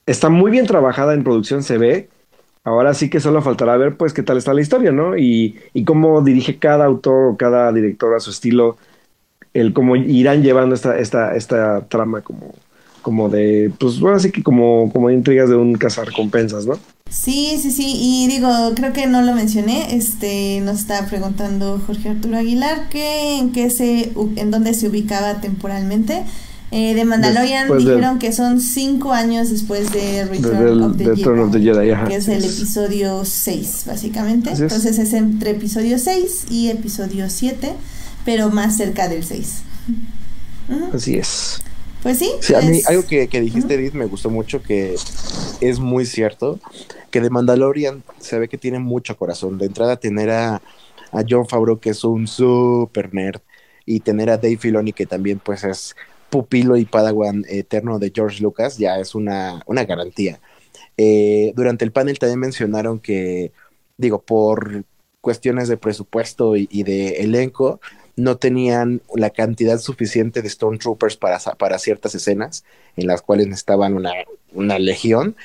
Está muy bien trabajada en producción, se ve. Ahora sí que solo faltará ver, pues, qué tal está la historia, ¿no? Y, y cómo dirige cada autor o cada director a su estilo, el cómo irán llevando esta, esta, esta trama como, como de, pues, bueno, así que como, como intrigas de un cazarrecompensas, ¿no? Sí, sí, sí, y digo, creo que no lo mencioné, este, nos está preguntando Jorge Arturo Aguilar que en qué se, en dónde se ubicaba temporalmente. Eh, de Mandalorian Después de- dijeron que son cinco años después de Return Del- of the Jedi, Return of the Jedi, ajá. que es el episodio 6, básicamente. Es. Entonces es entre episodio 6 y episodio 7, pero más cerca del 6. Ujú. Así es. Pues sí, Sí, a mí pues, algo que, que dijiste, Edith, me gustó mucho, que es muy cierto, que de Mandalorian se ve que tiene mucho corazón. De entrada, tener a, a John Favreau, que es un super nerd, y tener a Dave Filoni, que también pues es pupilo y padawan eterno de George Lucas, ya es una, una garantía. Eh, durante el panel también mencionaron que, digo, por cuestiones de presupuesto y, y de elenco, no tenían la cantidad suficiente de Stormtroopers para, para ciertas escenas en las cuales necesitaban una, una legión.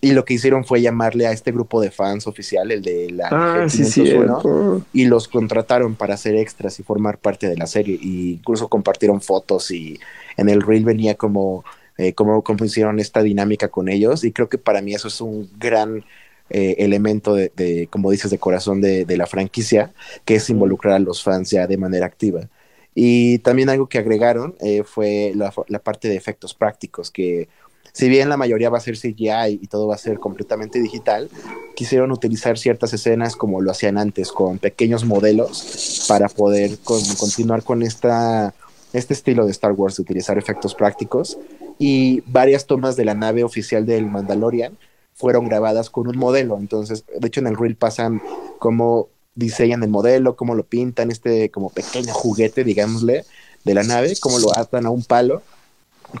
Y lo que hicieron fue llamarle a este grupo de fans oficial, el de la Ah, sí, sí. 501, y los contrataron para hacer extras y formar parte de la serie. Y incluso compartieron fotos y en el reel venía como, eh, como, como hicieron esta dinámica con ellos. Y creo que para mí eso es un gran eh, elemento de, de, como dices, de corazón de, de la franquicia, que es involucrar a los fans ya de manera activa. Y también algo que agregaron eh, fue la, la parte de efectos prácticos, que si bien la mayoría va a ser CGI y todo va a ser completamente digital, quisieron utilizar ciertas escenas como lo hacían antes, con pequeños modelos, para poder con- continuar con esta, este estilo de Star Wars, de utilizar efectos prácticos. Y varias tomas de la nave oficial del Mandalorian fueron grabadas con un modelo. Entonces, de hecho, en el reel pasan cómo diseñan el modelo, cómo lo pintan, este como pequeño juguete, digámosle, de la nave, cómo lo atan a un palo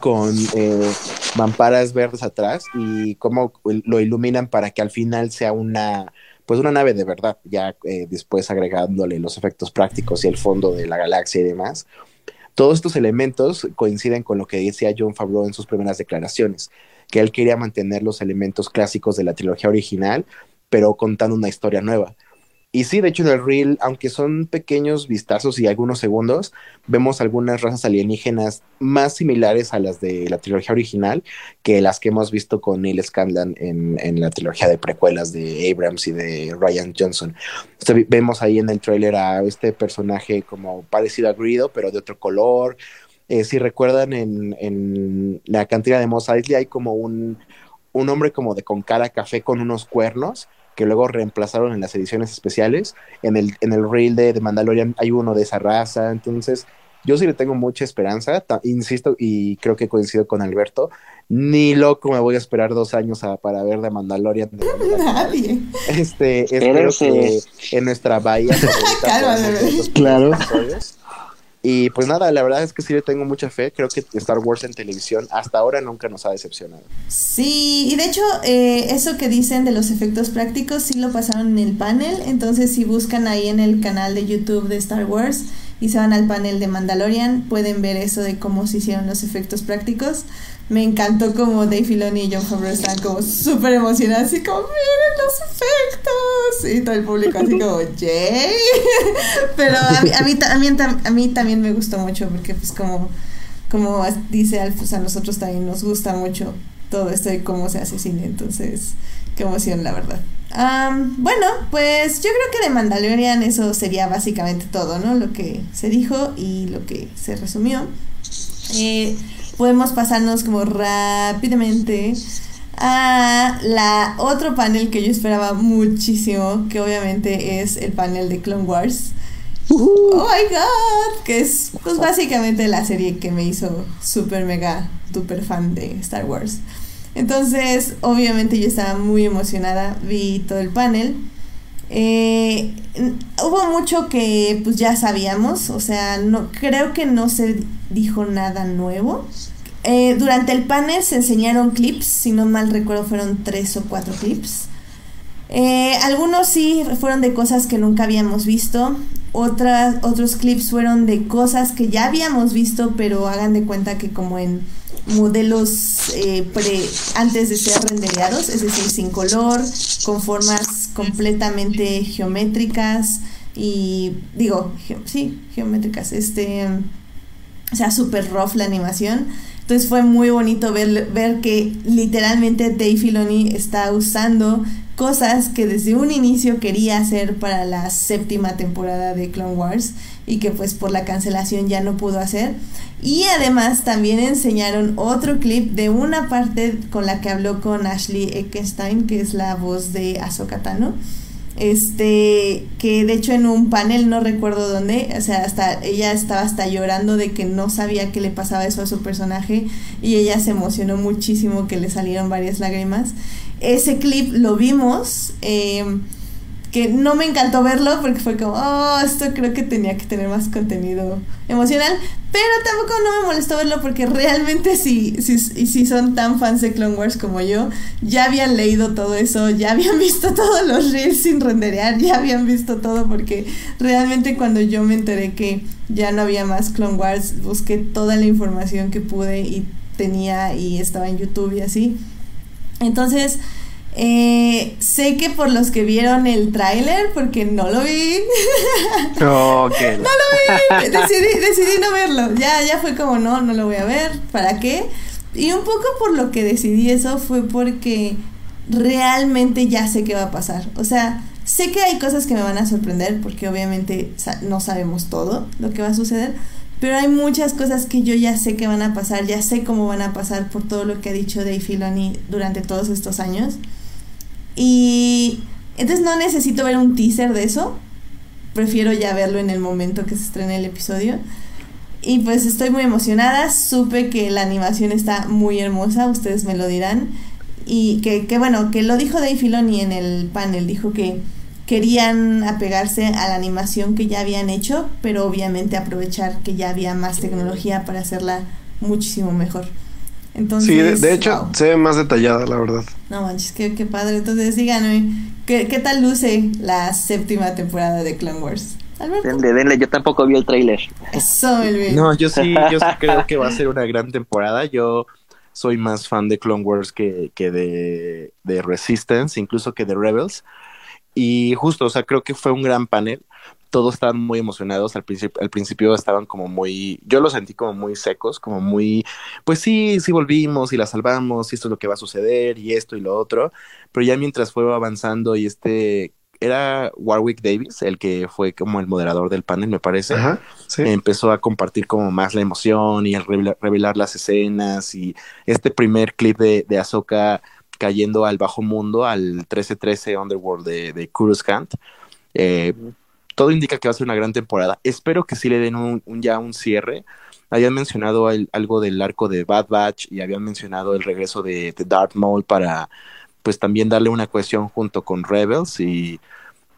con eh, mamparas verdes atrás y cómo lo iluminan para que al final sea una pues una nave de verdad, ya eh, después agregándole los efectos prácticos y el fondo de la galaxia y demás. Todos estos elementos coinciden con lo que decía John Favreau en sus primeras declaraciones, que él quería mantener los elementos clásicos de la trilogía original, pero contando una historia nueva. Y sí, de hecho en el reel, aunque son pequeños vistazos y algunos segundos, vemos algunas razas alienígenas más similares a las de la trilogía original que las que hemos visto con Neil Scanlan en, en la trilogía de precuelas de Abrams y de Ryan Johnson. Vemos ahí en el tráiler a este personaje como parecido a Greedo, pero de otro color. Eh, si recuerdan, en, en la cantina de Mos Eisley hay como un, un hombre como de con cara café con unos cuernos que luego reemplazaron en las ediciones especiales. En el, en el reel de, de Mandalorian hay uno de esa raza, entonces yo sí le tengo mucha esperanza, insisto, y creo que coincido con Alberto, ni loco me voy a esperar dos años a- para ver de Mandalorian. de [LAUGHS] Nadie. Este, espero que en nuestra bahía [LAUGHS] Claro. Y pues nada, la verdad es que sí le tengo mucha fe. Creo que Star Wars en televisión hasta ahora nunca nos ha decepcionado. Sí, y de hecho, eh, eso que dicen de los efectos prácticos sí lo pasaron en el panel. Entonces, si buscan ahí en el canal de YouTube de Star Wars y se van al panel de Mandalorian, pueden ver eso de cómo se hicieron los efectos prácticos. Me encantó como Dave Filoni y John Favreau estaban como súper emocionados, así como, miren los efectos. Y todo el público así como, yay. [LAUGHS] Pero a mí, a, a mí también me gustó mucho porque pues como, como dice Alf, pues a nosotros también nos gusta mucho todo esto de cómo se hace cine, entonces qué emoción la verdad. Am, bueno, pues yo creo que de Mandalorian eso sería básicamente todo, ¿no? Lo que se dijo y lo que se resumió. Eh, podemos pasarnos como rápidamente a la otro panel que yo esperaba muchísimo, que obviamente es el panel de Clone Wars. Oh my god, que es pues básicamente la serie que me hizo súper mega super fan de Star Wars. Entonces, obviamente yo estaba muy emocionada, vi todo el panel. Eh, hubo mucho que pues ya sabíamos, o sea, creo que no se dijo nada nuevo. Eh, durante el panel se enseñaron clips, si no mal recuerdo fueron tres o cuatro clips. Eh, algunos sí fueron de cosas que nunca habíamos visto, otras, otros clips fueron de cosas que ya habíamos visto, pero hagan de cuenta que como en modelos eh, pre, antes de ser rendereados, es decir, sin color, con formas completamente geométricas y digo, sí, geométricas, este, o sea, súper rough la animación. Entonces fue muy bonito ver, ver que literalmente Dave Filoni está usando cosas que desde un inicio quería hacer para la séptima temporada de Clone Wars y que pues por la cancelación ya no pudo hacer. Y además también enseñaron otro clip de una parte con la que habló con Ashley Eckstein, que es la voz de Ahsoka Tano. Este, que de hecho en un panel, no recuerdo dónde, o sea, hasta ella estaba hasta llorando de que no sabía que le pasaba eso a su personaje y ella se emocionó muchísimo que le salieron varias lágrimas. Ese clip lo vimos, eh, que no me encantó verlo porque fue como, oh, esto creo que tenía que tener más contenido emocional, pero tampoco no me molestó verlo porque realmente si, si, si son tan fans de Clone Wars como yo, ya habían leído todo eso, ya habían [LAUGHS] visto todos los reels sin renderear, ya habían visto todo porque realmente cuando yo me enteré que ya no había más Clone Wars, busqué toda la información que pude y tenía y estaba en YouTube y así. Entonces, eh, sé que por los que vieron el tráiler, porque no lo vi, [LAUGHS] Ok. [LAUGHS] decidí, decidí no verlo. Ya, ya fue como, no, no lo voy a ver. ¿Para qué? Y un poco por lo que decidí eso fue porque realmente ya sé qué va a pasar. O sea, sé que hay cosas que me van a sorprender porque obviamente no sabemos todo lo que va a suceder. Pero hay muchas cosas que yo ya sé que van a pasar, ya sé cómo van a pasar por todo lo que ha dicho Dave Filoni durante todos estos años. Y entonces no necesito ver un teaser de eso, prefiero ya verlo en el momento que se estrene el episodio. Y pues estoy muy emocionada, supe que la animación está muy hermosa, ustedes me lo dirán. Y que, que bueno, que lo dijo Dave Filoni en el panel, dijo que querían apegarse a la animación que ya habían hecho, pero obviamente aprovechar que ya había más tecnología para hacerla muchísimo mejor. Entonces, Sí, de, de hecho wow. se ve más detallada, la verdad. No manches, qué, qué padre. Entonces díganme, ¿qué, ¿qué tal luce la séptima temporada de Clone Wars? Alberto. Denle, denle, yo tampoco vi el tráiler. Eso, Melvin. No, yo sí, yo sí [LAUGHS] creo que va a ser una gran temporada. Yo soy más fan de Clone Wars que, que de, de Resistance, incluso que de Rebels. Y justo, o sea, creo que fue un gran panel. Todos estaban muy emocionados. Al principio, al principio estaban como muy, yo los sentí como muy secos, como muy, pues sí, sí volvimos y la salvamos y esto es lo que va a suceder y esto y lo otro. Pero ya mientras fue avanzando y este, era Warwick Davis, el que fue como el moderador del panel, me parece Ajá, sí. empezó a compartir como más la emoción y el revelar, revelar las escenas y este primer clip de, de Ahsoka cayendo al bajo mundo, al 1313 Underworld de, de Coruscant. Eh, todo indica que va a ser una gran temporada. Espero que sí le den un, un- ya un cierre. Habían mencionado el- algo del arco de Bad Batch y habían mencionado el regreso de, de Darth Maul para pues también darle una cohesión junto con Rebels y,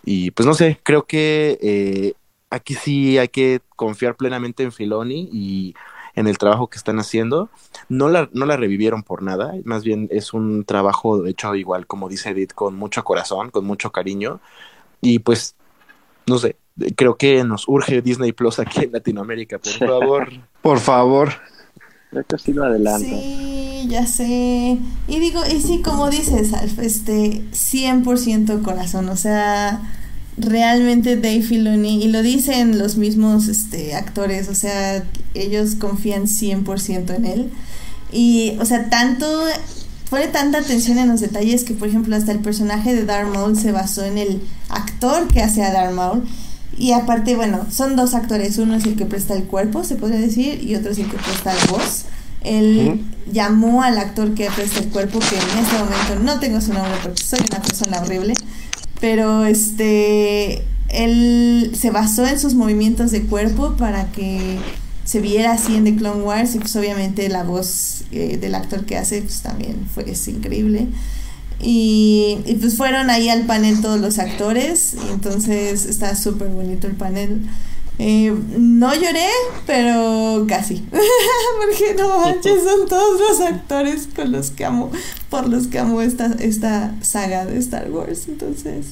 y pues no sé, creo que eh, aquí sí hay que confiar plenamente en Filoni y en el trabajo que están haciendo. No la, no la revivieron por nada, más bien es un trabajo hecho igual, como dice Edith, con mucho corazón, con mucho cariño. Y pues, no sé, creo que nos urge Disney Plus aquí en Latinoamérica, por [LAUGHS] favor. Por favor. Creo que sí lo adelanto. Sí, ya sé. Y digo, y sí, como dices, Alf, este, 100% corazón, o sea, realmente Dave Filoni, y lo dicen los mismos este, actores, o sea, ellos confían 100% en él. Y, o sea, tanto, pone tanta atención en los detalles que, por ejemplo, hasta el personaje de Darth Maul se basó en el actor que hace a Darth Maul. Y aparte, bueno, son dos actores. Uno es el que presta el cuerpo, se podría decir, y otro es el que presta la voz. Él llamó al actor que presta el cuerpo, que en este momento no tengo su nombre porque soy una persona horrible. Pero este, él se basó en sus movimientos de cuerpo para que se viera así en The Clone Wars. Y pues obviamente la voz eh, del actor que hace pues también fue, es increíble. Y, pues fueron ahí al panel todos los actores. Y entonces está súper bonito el panel. Eh, no lloré, pero casi. [LAUGHS] Porque no manches, son todos los actores con los que amo, por los que amo esta, esta saga de Star Wars. Entonces,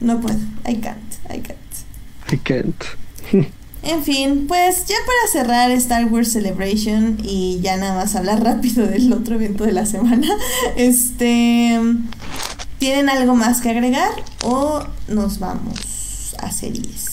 no puedo. I can't, I can't. I can't. [LAUGHS] En fin, pues ya para cerrar Star Wars Celebration y ya nada más hablar [LAUGHS] rápido del otro evento de la semana, este, ¿tienen algo más que agregar o nos vamos a series?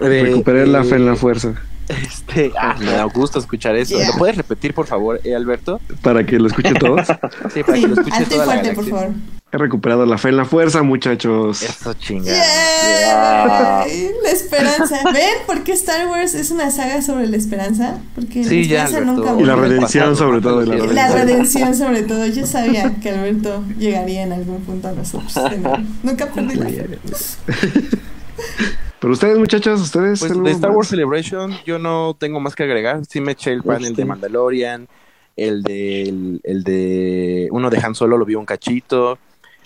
Recuperé la fe en la fuerza. Este, ah, me da gusto escuchar eso. Yeah. ¿Lo puedes repetir, por favor, eh, Alberto? Para que lo escuchen todos. [LAUGHS] Sí, para Sí, que lo escuche toda la fuerte, por favor. He recuperado la fe en la fuerza, muchachos. Eso chinga. ¡Yay! La esperanza. [LAUGHS] ¿Ven por qué Star Wars es una saga sobre la esperanza? Porque Sí, la ya, esperanza Alberto. nunca Y la redención, sobre todo. y la La redención. redención sobre todo. Yo sabía que Alberto llegaría en algún punto a nosotros. [LAUGHS] Nunca perdí la fe. Pero ustedes, muchachos, ustedes. Pues de Star más? Wars Celebration yo no tengo más que agregar. Sí me eché el panel Este. de Mandalorian, el de, el, el de uno de Han Solo lo vi un cachito,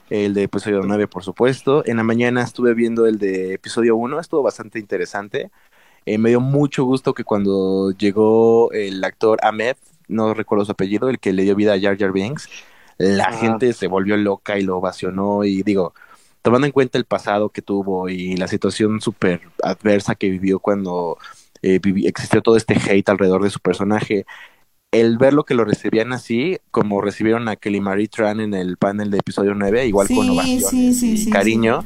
el de episodio 9 por supuesto. En la mañana estuve viendo el de episodio 1, estuvo bastante interesante. Eh, me dio mucho gusto que cuando llegó el actor Ahmed, no recuerdo su apellido, el que le dio vida a Jar Jar Binks, la gente se volvió loca y lo ovacionó y digo, tomando en cuenta el pasado que tuvo y la situación súper adversa que vivió cuando eh, existió todo este hate alrededor de su personaje, el ver lo que lo recibían así, como recibieron a Kelly Marie Tran en el panel de episodio 9, igual con ovaciones sí, sí, y cariño,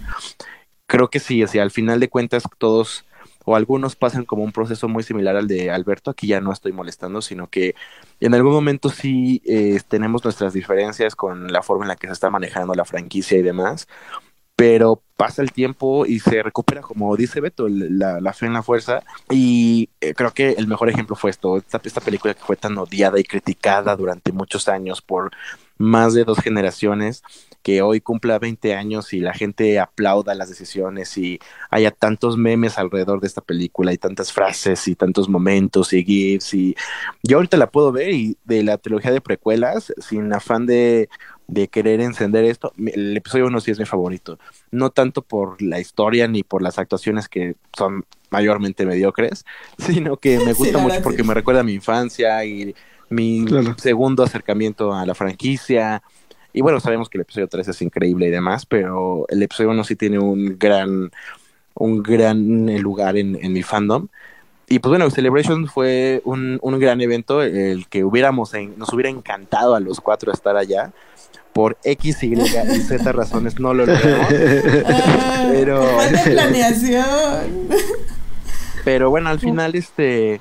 creo que sí, o sea, al final de cuentas todos o algunos pasan como un proceso muy similar al de Alberto, aquí ya no estoy molestando, sino que en algún momento sí eh, tenemos nuestras diferencias con la forma en la que se está manejando la franquicia y demás, pero pasa el tiempo y se recupera, como dice Beto, la fe en la fuerza. Y eh, creo que el mejor ejemplo fue esto, esta, esta película que fue tan odiada y criticada durante muchos años por más de dos generaciones, que hoy cumpla 20 años y la gente aplauda las decisiones y haya tantos memes alrededor de esta película y tantas frases y tantos momentos y gifs y yo ahorita la puedo ver y de la trilogía de precuelas sin afán de, de querer encender esto, el episodio 1 sí es mi favorito, no tanto por la historia ni por las actuaciones que son mayormente mediocres, [LAUGHS] sino que me gusta mucho porque me recuerda a mi infancia y mi Claro. segundo acercamiento a la franquicia. Y bueno, sabemos que el episodio 3 es increíble y demás, pero el episodio 1 sí tiene un gran, un gran eh, lugar en, en mi fandom. Y pues bueno, Celebration fue un, un gran evento, el que hubiéramos, en- nos hubiera encantado a los cuatro estar allá. Por X, Y y Z razones no lo logramos. [LAUGHS] Ah, Pero- [LAUGHS] planeación. Pero bueno, al final, este,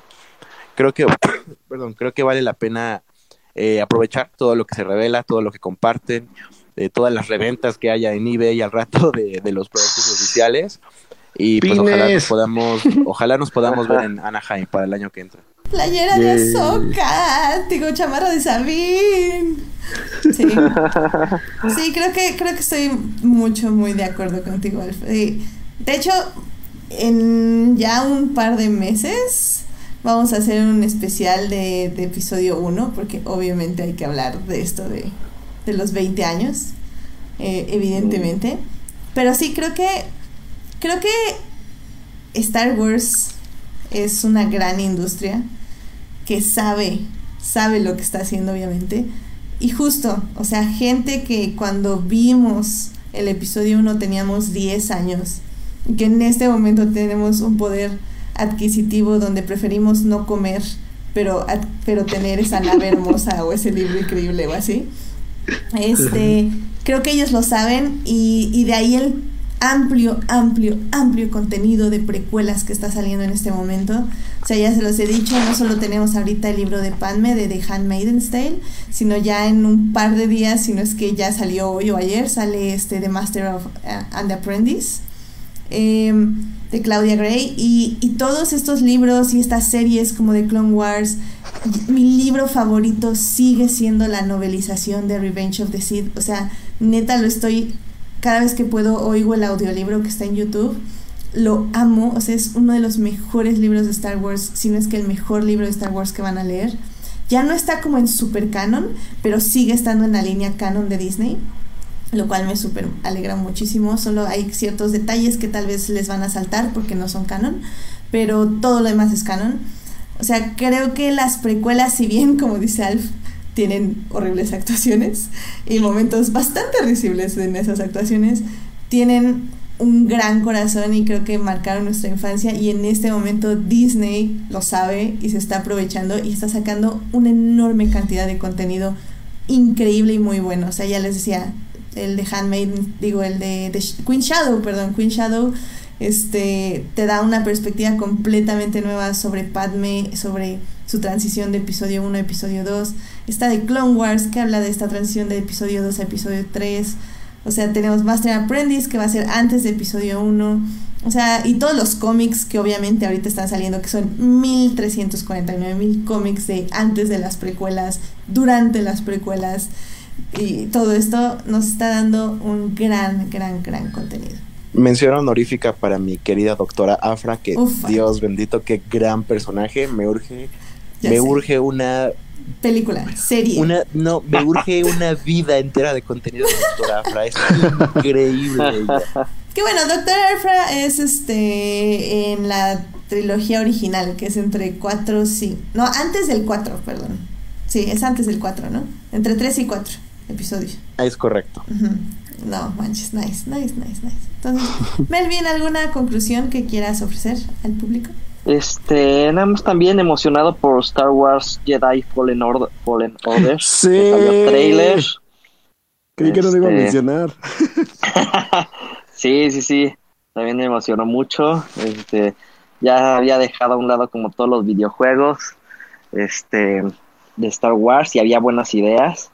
creo que, [COUGHS] perdón, creo que vale la pena eh, aprovechar todo lo que se revela, todo lo que comparten, eh, todas las reventas que haya en eBay al rato de, de los productos [LAUGHS] oficiales. Y pues ojalá nos podamos, ojalá nos podamos ver en Anaheim para el año que entra. Playera de. Ahsoka, digo chamarra de Sabine. Sí. [LAUGHS] Sí, creo que creo que estoy mucho muy de acuerdo contigo, Alf. Sí. De hecho, en ya un par de meses vamos a hacer un especial de, de episodio 1 porque obviamente hay que hablar de esto de, de los 20 años, eh, evidentemente. Pero sí creo que creo que Star Wars es una gran industria que sabe, sabe lo que está haciendo, obviamente. Y justo, o sea, gente que cuando vimos el episodio 1 teníamos 10 años, y que en este momento tenemos un poder adquisitivo donde preferimos no comer, pero, pero tener esa nave [LAUGHS] hermosa o ese libro increíble o así. [LAUGHS] Este, creo que ellos lo saben y, y de ahí el amplio, amplio, amplio contenido de precuelas que está saliendo en este momento. O sea, ya se los he dicho, no solo tenemos ahorita el libro de Padme de The Handmaid's Tale, sino ya en un par de días, si no es que ya salió hoy o ayer, sale este The Master of uh, and the Apprentice eh, de Claudia Gray y, y todos estos libros y estas series como de Clone Wars mi libro favorito sigue siendo la novelización de Revenge of the Sith o sea neta lo estoy cada vez que puedo oigo el audiolibro que está en YouTube lo amo o sea es uno de los mejores libros de Star Wars si no es que el mejor libro de Star Wars que van a leer ya no está como en super canon pero sigue estando en la línea canon de Disney lo cual me súper alegra muchísimo. Solo hay ciertos detalles que tal vez les van a saltar porque no son canon, pero todo lo demás es canon. O sea, creo que las precuelas, si bien, como dice Alf, tienen horribles actuaciones y momentos bastante risibles en esas actuaciones, tienen un gran corazón y creo que marcaron nuestra infancia y en este momento Disney lo sabe y se está aprovechando y está sacando una enorme cantidad de contenido increíble y muy bueno. O sea, ya les decía, el de Handmaid, digo, el de, Queen Shadow, perdón, Queen Shadow, este, te da una perspectiva completamente nueva sobre Padme, sobre su transición de episodio 1 a episodio 2. Está de Clone Wars, que habla de esta transición de episodio 2 a episodio 3. O sea, tenemos Master Apprentice, que va a ser antes de episodio 1. O sea, y todos los cómics que obviamente ahorita están saliendo, que son 1349 mil cómics de antes de las precuelas, durante las precuelas. Y todo esto nos está dando un gran, gran, gran contenido. Mención honorífica para mi querida doctora Afra, que Ufa. Dios bendito, qué gran personaje. Me urge, Ya me sé. urge una, Película, serie. una, no, me urge una vida entera de contenido de doctora Afra. Es increíble ella. Que bueno, Doctor Afra es este en la trilogía original, que es entre 4 y... No, antes del 4, perdón. Sí, es antes del 4, ¿no? Entre 3 y 4 episodios. Es correcto. No, manches, nice, nice, nice, nice. Entonces, Melvin, ¿alguna conclusión que quieras ofrecer al público? Este, nada más también emocionado por Star Wars Jedi Fallen Order. Fallen Order. Sí. Que salió trailer. Creí que no lo iba a Este- mencionar. [LAUGHS] Sí, sí, sí. También me emocionó mucho. Este, ya había dejado a un lado como todos los videojuegos este, de Star Wars y había buenas ideas.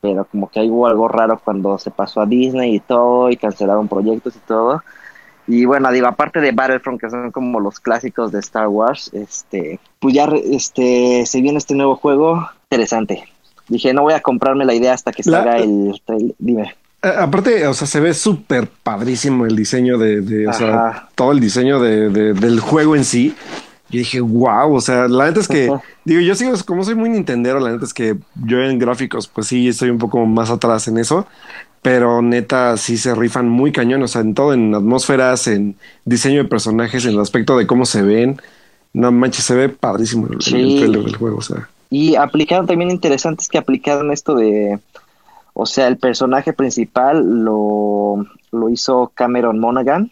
pero como que hubo algo raro cuando se pasó a Disney y todo, y cancelaron proyectos y todo. Y bueno, digo, aparte de Battlefront, que son como los clásicos de Star Wars, este, pues ya este, se viene este nuevo juego interesante. Dije, no voy a comprarme la idea hasta que La- salga el trailer. Dime. Eh, aparte, o sea, se ve súper padrísimo el diseño de, de- o sea, todo el diseño de, de- del juego en sí. Yo dije, wow, o sea, la neta es que, Ajá. digo, yo sigo, como soy muy nintendero, la neta es que yo en gráficos, pues sí, estoy un poco más atrás en eso, pero neta sí se rifan muy cañón, o sea, en todo, en atmósferas, en diseño de personajes, en el aspecto de cómo se ven. No manches, se ve padrísimo el, Sí. el trailer del juego, o sea. Y aplicaron también interesante es que aplicaron esto de, o sea, el personaje principal lo, lo hizo Cameron Monaghan,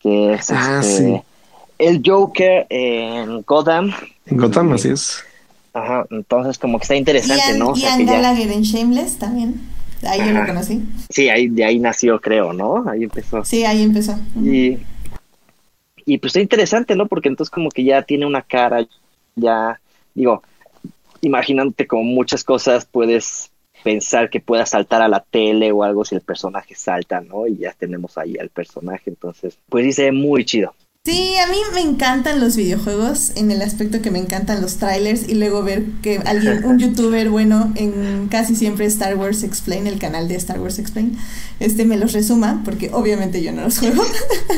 que es Ah, este, sí. el Joker en Gotham. En Gotham, Y- así es. Ajá, entonces como que está interesante, ¿no? O sea, Ian que ya- en Shameless también. Ahí yo lo conocí. sí, ahí, de ahí nació, creo, ¿no? Ahí empezó. Sí, ahí empezó. Y, y pues está interesante, ¿no? Porque entonces como que ya tiene una cara, ya, digo, imaginándote como muchas cosas puedes pensar que pueda saltar a la tele o algo si el personaje salta, ¿no? Y ya tenemos ahí al personaje, entonces, pues sí se ve muy chido. Sí, a mí me encantan los videojuegos en el aspecto que me encantan los trailers y luego ver que alguien, un [LAUGHS] youtuber bueno en casi siempre Star Wars Explain, el canal de Star Wars Explain, este me los resuma, porque obviamente yo no los juego.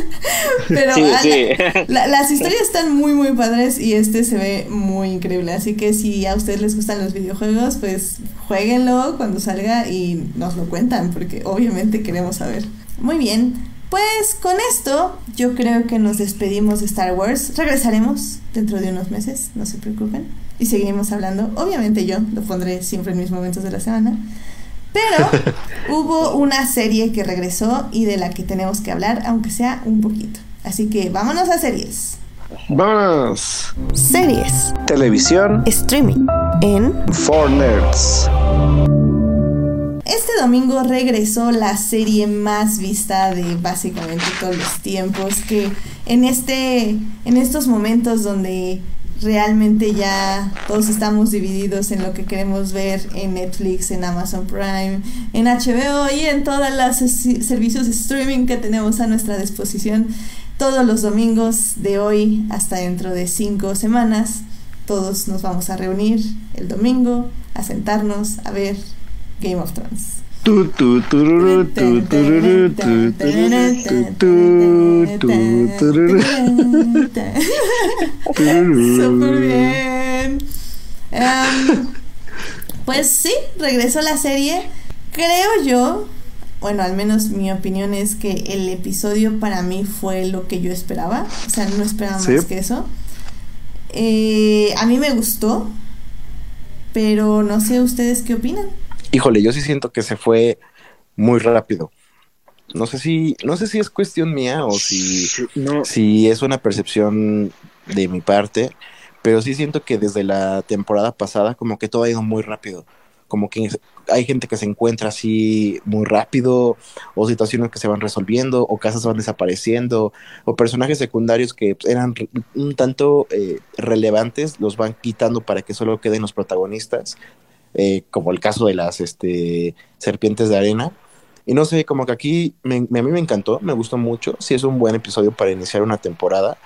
[LAUGHS] Pero Sí, ah, sí. la- la- las [LAUGHS] historias están muy muy padres y este se ve muy increíble. Así que si a ustedes les gustan los videojuegos, pues jueguenlo cuando salga y nos lo cuentan, porque obviamente queremos saber. Muy bien. Pues con esto yo creo que nos despedimos de Star Wars. Regresaremos dentro de unos meses, no se preocupen. Y seguiremos hablando. Obviamente yo lo pondré siempre en mis momentos de la semana. Pero [LAUGHS] hubo una serie que regresó y de la que tenemos que hablar, aunque sea un poquito. Así que vámonos a series. Vámonos. Series. Televisión Streaming. En for nerds. Este domingo regresó la serie más vista de básicamente todos los tiempos, que en este en estos momentos donde realmente ya todos estamos divididos en lo que queremos ver en Netflix, en Amazon Prime, en HBO y en todos los servicios de streaming que tenemos a nuestra disposición todos los domingos de hoy hasta dentro de cinco semanas. Todos nos vamos a reunir el domingo a sentarnos a ver Game of Thrones. Súper [LAUGHS] bien. Em, pues sí, regresó la serie. Creo yo, bueno, al menos mi opinión es que el episodio para mí fue lo que yo esperaba. O sea, no esperaba Sí. más que eso. Eh, a mí me gustó, pero no sé ustedes qué opinan. Híjole, yo sí siento que se fue muy rápido. No sé si, no sé si es cuestión mía o si, No, si es una percepción de mi parte, pero sí siento que desde la temporada pasada como que todo ha ido muy rápido. Como que hay gente que se encuentra así muy rápido, o situaciones que se van resolviendo, o casas van desapareciendo, o personajes secundarios que eran un tanto eh, relevantes, los van quitando para que solo queden los protagonistas, eh, como el caso de las este, serpientes de arena. Y no sé, como que aquí a mí me encantó, me gustó mucho. Sí es un buen episodio para iniciar una temporada,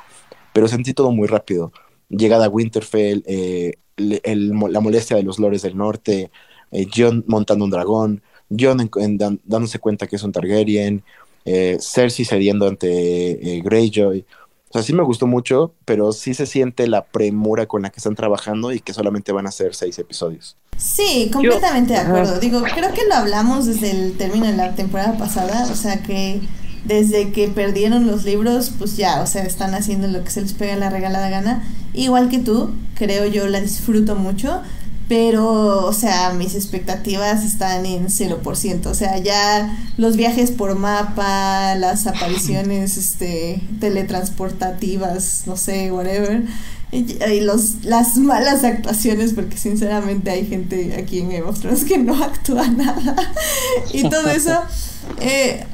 pero sentí todo muy rápido. Llegada a Winterfell, eh, la molestia de los lores del norte, eh, Jon montando un dragón, dan- dándose cuenta que es un Targaryen, eh, Cersei cediendo ante Greyjoy. O sea, sí me gustó mucho, pero sí se siente la premura con la que están trabajando y que solamente van a ser seis episodios. Sí, completamente de Ajá. acuerdo. Digo, creo que lo hablamos desde el término de la temporada pasada, o sea que desde que perdieron los libros, pues ya, o sea, están haciendo lo que se les pega la regalada gana. Igual que tú, creo yo la disfruto mucho, pero, o sea, mis expectativas están en 0%. O sea, ya los viajes por mapa, las apariciones [LAUGHS] este, teletransportativas, no sé, whatever. Y, los, las malas actuaciones, porque sinceramente hay gente aquí en Game of Thrones que no actúa [LAUGHS] nada. y todo eso. eh,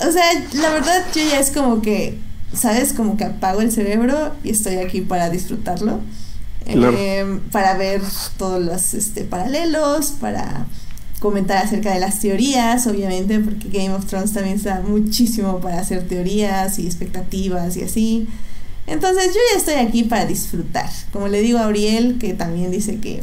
o sea, la verdad yo ya es como que, ¿sabes? Como que apago el cerebro y estoy aquí para disfrutarlo. Claro. Eh, para ver todos los este, paralelos, para comentar acerca de las teorías, obviamente, porque Game of Thrones también está muchísimo para hacer teorías y expectativas y así. Entonces yo ya estoy aquí para disfrutar. Como le digo a Auriel, que también dice que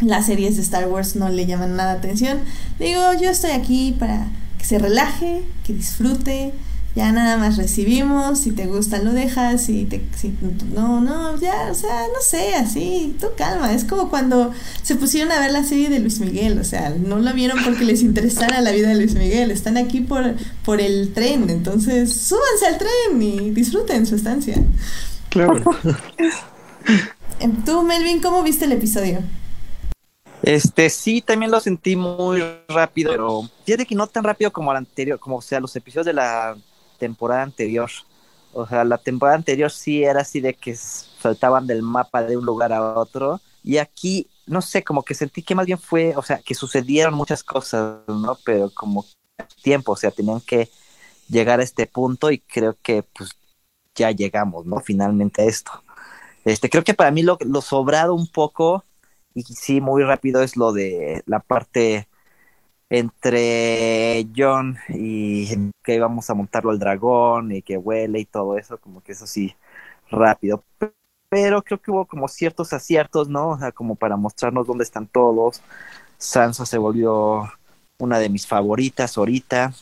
las series de Star Wars no le llaman nada atención, digo, yo estoy aquí para que se relaje, que disfrute ya nada más recibimos, si te gusta lo dejas, si te si, no, no, ya, o sea, no sé, así, tú calma, es como cuando se pusieron a ver la serie de Luis Miguel, o sea, no la vieron porque les interesara la vida de Luis Miguel, están aquí por, por el tren, entonces súbanse al tren y disfruten su estancia. Claro. [LAUGHS] Em, tú, Melvin, ¿cómo viste el episodio? Este, sí, también lo sentí muy rápido, pero fíjate que no tan rápido como el anterior, como o sea, los episodios de la temporada anterior. O sea, la temporada anterior sí era así de que saltaban del mapa de un lugar a otro. Y aquí, no sé, como que sentí que más bien fue, o sea, que sucedieron muchas cosas, ¿no? Pero como tiempo, o sea, tenían que llegar a este punto y creo que pues ya llegamos, ¿no? Finalmente a esto. Este, creo que para mí lo, lo sobrado un poco, y sí, muy rápido, es lo de la parte entre John y que íbamos a montarlo al dragón y que huele y todo eso, como que eso sí, rápido. Pero creo que hubo como ciertos aciertos, ¿no? O sea, como para mostrarnos dónde están todos. Sansa se volvió una de mis favoritas ahorita.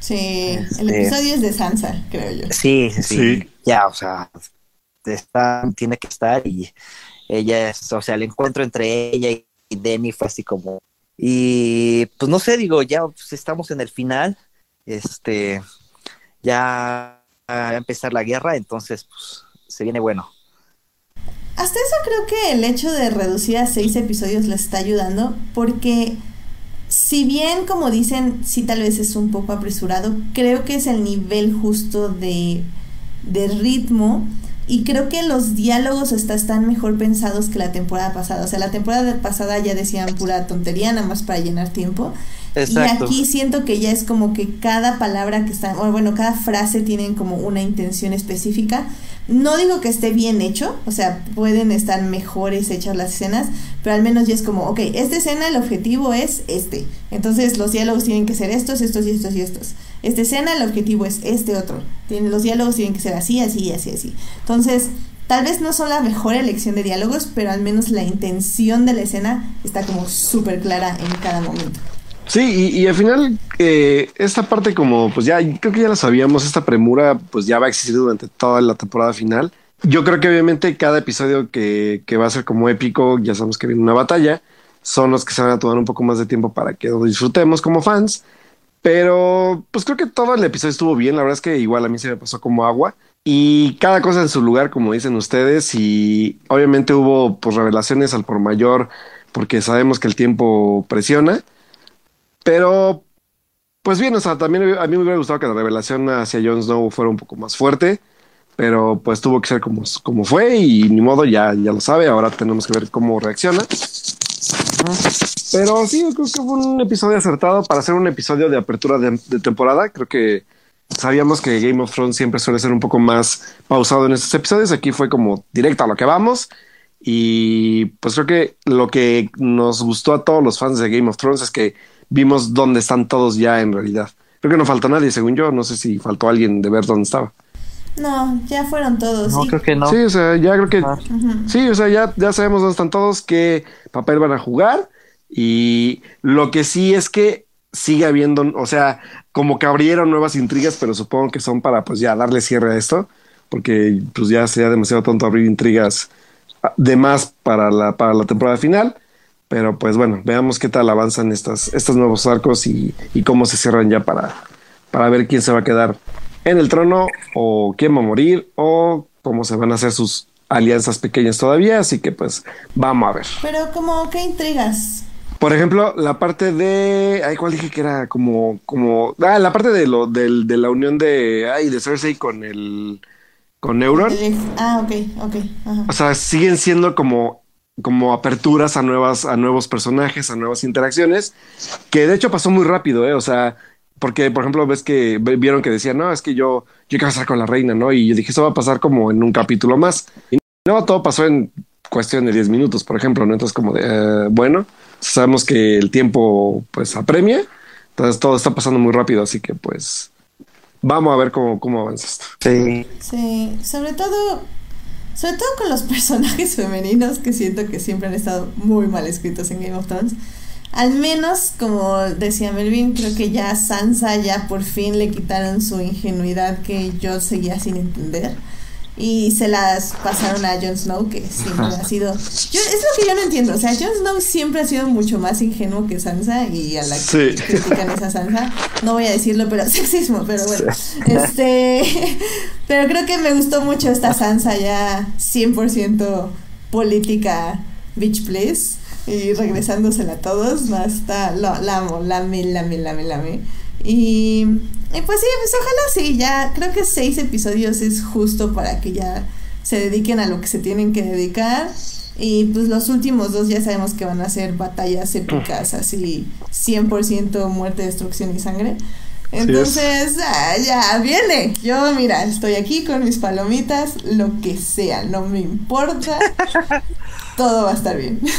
Sí, el este, episodio es de Sansa, creo yo. Sí, sí, sí. Ya, o sea, está, tiene que estar y ella es, o sea, el encuentro entre ella y Demi fue así como y pues no sé, digo, ya pues, estamos en el final, este, ya va a empezar la guerra, entonces pues, se viene bueno. Hasta eso creo que el hecho de reducir a seis episodios le está ayudando, porque si bien, como dicen, sí tal vez es un poco apresurado, creo que es el nivel justo de, de ritmo y creo que los diálogos hasta están mejor pensados que la temporada pasada. O sea, la temporada pasada ya decían pura tontería, nada más para llenar tiempo. Y aquí siento que ya es como que cada palabra que está, o bueno, cada frase tienen como una intención específica. No digo que esté bien hecho, o sea, pueden estar mejores hechas las escenas, pero al menos ya es como, ok, esta escena el objetivo es este. Entonces los diálogos tienen que ser estos, estos y estos y estos. Esta escena el objetivo es este otro. Tienen, los diálogos tienen que ser así, así, así, así. Entonces, tal vez no son la mejor elección de diálogos, pero al menos la intención de la escena está como súper clara en cada momento. Sí, y, al final, eh, esta parte como, pues ya, creo que ya la sabíamos, esta premura, pues ya va a existir durante toda la temporada final. Yo creo que obviamente cada episodio que, que va a ser como épico, ya sabemos que viene una batalla, son los que se van a tomar un poco más de tiempo para que lo disfrutemos como fans. Pero pues creo que todo el episodio estuvo bien. La verdad es que igual a mí se me pasó como agua. Y cada cosa en su lugar, como dicen ustedes. Y obviamente hubo pues revelaciones al por mayor, porque sabemos que el tiempo presiona. Pero, pues bien, o sea, también a mí me hubiera gustado que la revelación hacia Jon Snow fuera un poco más fuerte, pero pues tuvo que ser como, como fue y ni modo, ya, ya lo sabe, ahora tenemos que ver cómo reacciona. Pero sí, creo que fue un episodio acertado para hacer un episodio de apertura de, de temporada. Creo que sabíamos que Game of Thrones siempre suele ser un poco más pausado en estos episodios. Aquí fue como directo a lo que vamos. Y pues creo que lo que nos gustó a todos los fans de Game of Thrones es que vimos dónde están todos ya en realidad. Creo que no faltó nadie, según yo. No sé si faltó alguien de ver dónde estaba. No, ya fueron todos. No, creo que no. Sí, o sea, ya creo que. Sí, o sea, ya, ya sabemos dónde están todos, qué papel van a jugar. Y lo que sí es que sigue habiendo, o sea, como que abrieron nuevas intrigas, pero supongo que son para pues ya darle cierre a esto, porque pues ya sería demasiado tonto abrir intrigas de más para la, para la temporada final. Pero pues bueno, veamos qué tal avanzan estas, estos nuevos arcos y, y, cómo se cierran ya para, para ver quién se va a quedar en el trono o quién va a morir o cómo se van a hacer sus alianzas pequeñas todavía. Así que pues vamos a ver. Pero como qué intrigas. Por ejemplo, la parte de. Ay, ¿cuál dije que era? Como. como ah, la parte de lo del, de la unión de. Ay, de Cersei con el. Con Euron. Ah, ok, ok. Ajá. O sea, siguen siendo como como aperturas a nuevas, a nuevos personajes, a nuevas interacciones, que de hecho pasó muy rápido, ¿eh? O sea, porque, por ejemplo, ves que vieron que decían, no, es que yo, yo quiero estar con la reina, ¿no? Y yo dije, eso va a pasar como en un capítulo más. Y no, todo pasó en cuestión de 10 minutos, por ejemplo, ¿no? Entonces, como de, eh, bueno, Sabemos que el tiempo pues apremia, entonces todo está pasando muy rápido, así que pues vamos a ver cómo, cómo avanza esto. Sí. Sí, sobre todo, sobre todo con los [LAUGHS] personajes femeninos que siento que siempre han estado muy mal escritos en Game of Thrones. Al menos, como decía Melvin, creo que ya Sansa ya por fin le quitaron su ingenuidad que yo seguía sin entender. Y se las pasaron a Jon Snow, que siempre ha [LAUGHS] sido... Yo, es lo que yo no entiendo. O sea, Jon Snow siempre ha sido mucho más ingenuo que Sansa y a la que Sí. critican esa Sansa. No voy a decirlo, pero [LAUGHS] sexismo, pero bueno. Este... Pero creo que me gustó mucho esta Sansa ya 100% política bitch please. Y regresándosela a todos. Está... lo- la amo, la ame, la ame, la ame, la ame. Y, y pues sí, pues ojalá sí, ya creo que seis episodios es justo para que ya se dediquen a lo que se tienen que dedicar. Y pues los últimos dos ya sabemos que van a ser batallas épicas, así 100% muerte, destrucción y sangre. Entonces, ah, ya viene. Yo, mira, estoy aquí con mis palomitas, lo que sea, no me importa. [LAUGHS] Todo va a estar bien. [LAUGHS]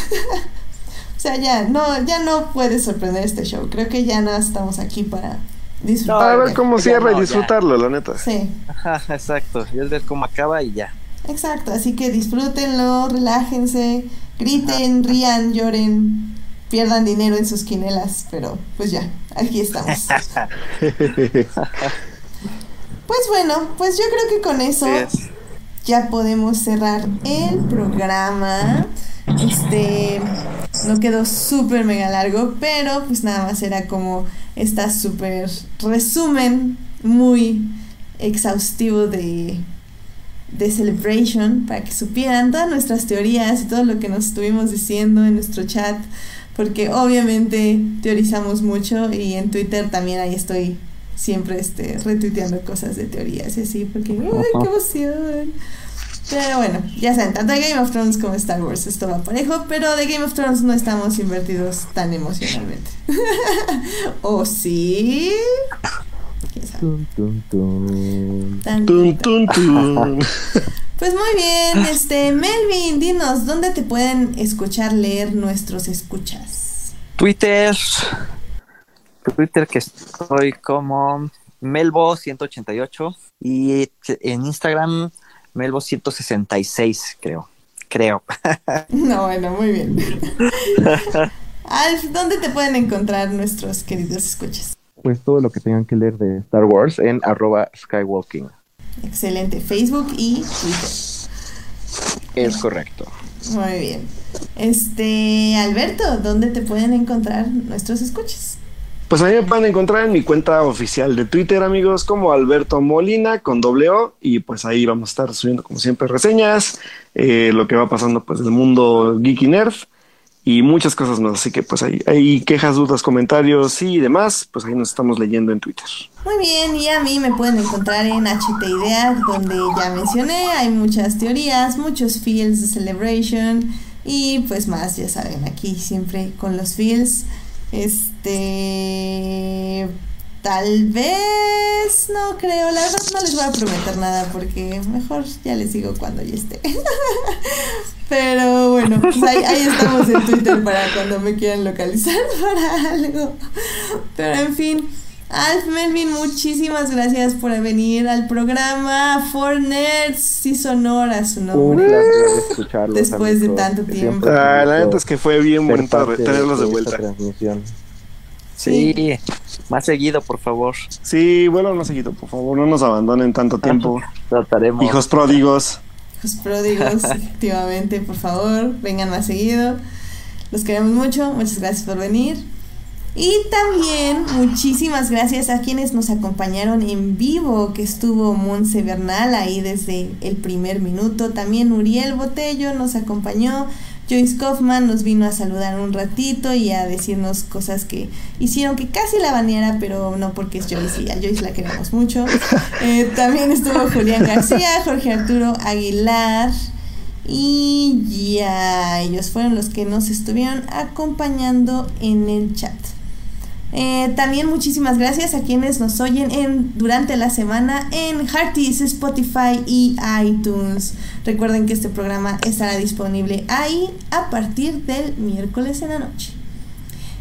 O sea, ya no, ya no puede sorprender este show. Creo que ya no estamos aquí para disfrutar. Para ver cómo cierra no, y ya. disfrutarlo, la neta. Sí, Ajá, exacto. Y es ver cómo acaba y ya. exacto. Así que disfrútenlo, relájense, griten, rían, lloren, pierdan dinero en sus quinelas, pero pues ya, aquí estamos. [LAUGHS] Pues bueno, pues yo creo que con eso Sí, es. ya podemos cerrar el programa. Este no quedó súper mega largo, pero pues nada más era como esta súper resumen muy exhaustivo de, de Celebration para que supieran todas nuestras teorías y todo lo que nos estuvimos diciendo en nuestro chat, porque obviamente teorizamos mucho y en Twitter también ahí estoy siempre este, retuiteando cosas de teorías y así, porque ¡ay, qué [LAUGHS] emoción! Pero bueno, ya saben, tanto de Game of Thrones como Star Wars esto va parejo, pero de Game of Thrones no estamos invertidos tan emocionalmente. [LAUGHS] ¿O sí? ¿Quién sabe? Tun, tun, tun. Tan- Tun, tun, tun. [LAUGHS] Pues muy bien, este Melvin, dinos, ¿dónde te pueden escuchar leer nuestros escuchas? Twitter. Twitter que estoy como Melbo188 y en Instagram Melbo166 creo. Creo. [LAUGHS] No, bueno, muy bien. [LAUGHS] Alf, ¿dónde te pueden encontrar nuestros queridos escuchas? Pues todo lo que tengan que leer de Star Wars en arroba skywalking. Excelente, Facebook y Twitter. Es correcto. Muy bien. Este, Alberto, ¿dónde te pueden encontrar nuestros escuchas? Pues ahí me pueden encontrar en mi cuenta oficial de Twitter, amigos, como Alberto Molina con doble O. Y pues ahí vamos a estar subiendo, como siempre, reseñas, eh, lo que va pasando pues del mundo geeky nerd y muchas cosas más. Así que pues ahí hay quejas, dudas, comentarios y demás. Pues ahí nos estamos leyendo en Twitter. Muy bien, y a mí me pueden encontrar en HT Ideas, donde ya mencioné, hay muchas teorías, muchos feels de Celebration y pues más, ya saben, aquí siempre con los feels. Este. Tal vez. No creo, la verdad no les voy a prometer nada porque mejor ya les digo cuando ya esté. [LAUGHS] Pero bueno, pues ahí, ahí estamos en Twitter para cuando me quieran localizar [LAUGHS] para algo. Pero en fin. Alf Melvin, muchísimas gracias por venir al programa For Nerds. Hizo honor a su Un nombre. placer escucharlos. Después de tanto tiempo. Ah, la un neta es que fue bien bonito tenerlos de esta vuelta. transmisión. Sí, más seguido, por favor. Sí, vuelvan más seguido, por favor, no nos abandonen tanto tiempo. Trataremos. Hijos pródigos. Hijos pródigos, [LAUGHS] efectivamente, por favor, vengan más seguido. Los queremos mucho, muchas gracias por venir. Y también muchísimas gracias a quienes nos acompañaron en vivo, que estuvo Monse Bernal ahí desde el primer minuto. También Uriel Botello nos acompañó. Joyce Kaufman nos vino a saludar un ratito y a decirnos cosas que hicieron que casi la baneara, pero no porque es Joyce y a Joyce la queremos mucho. [LAUGHS] Eh, también estuvo Julián García, Jorge Arturo Aguilar y ya ellos fueron los que nos estuvieron acompañando en el chat. Eh, también muchísimas gracias a quienes nos oyen en, durante la semana en Hearties, Spotify y iTunes. Recuerden que este programa estará disponible ahí a partir del miércoles en la noche.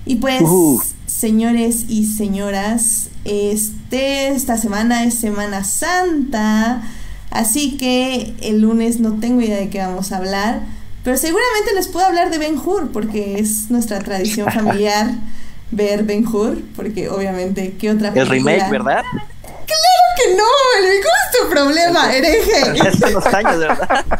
Y pues, señores y señoras, este, esta semana es Semana Santa, así que el lunes no tengo idea de qué vamos a hablar, pero seguramente les puedo hablar de Ben Hur, porque es nuestra tradición [LAUGHS] familiar ver Ben Hur, porque obviamente, ¿qué otra El remake, película? ¿verdad? No, ¿cómo es tu problema, hereje? [LAUGHS] Hace unos años, ¿verdad? [LAUGHS]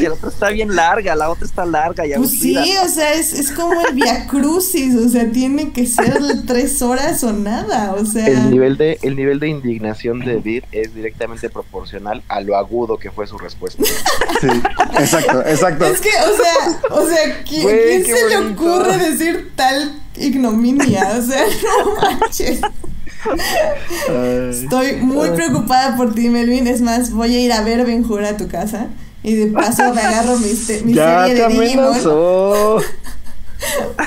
Y la otra está bien larga, la otra está larga y Pues sí, aburrida. o sea, es, es como el Via Crucis, o sea, tiene que ser tres horas o nada, o sea. El nivel de, el nivel de indignación de Edith es directamente proporcional a lo agudo que fue su respuesta. [LAUGHS] Sí, exacto, exacto. Es que, o sea, o sea, ¿qui- Güey, ¿quién se le ocurre decir tal ignominia? O sea, no manches. Estoy muy preocupada por ti, Melvin. Es más, voy a ir a ver Ben Hur a tu casa. Y de paso me agarro mi, mi Ya serie te de Digimon. amenazó.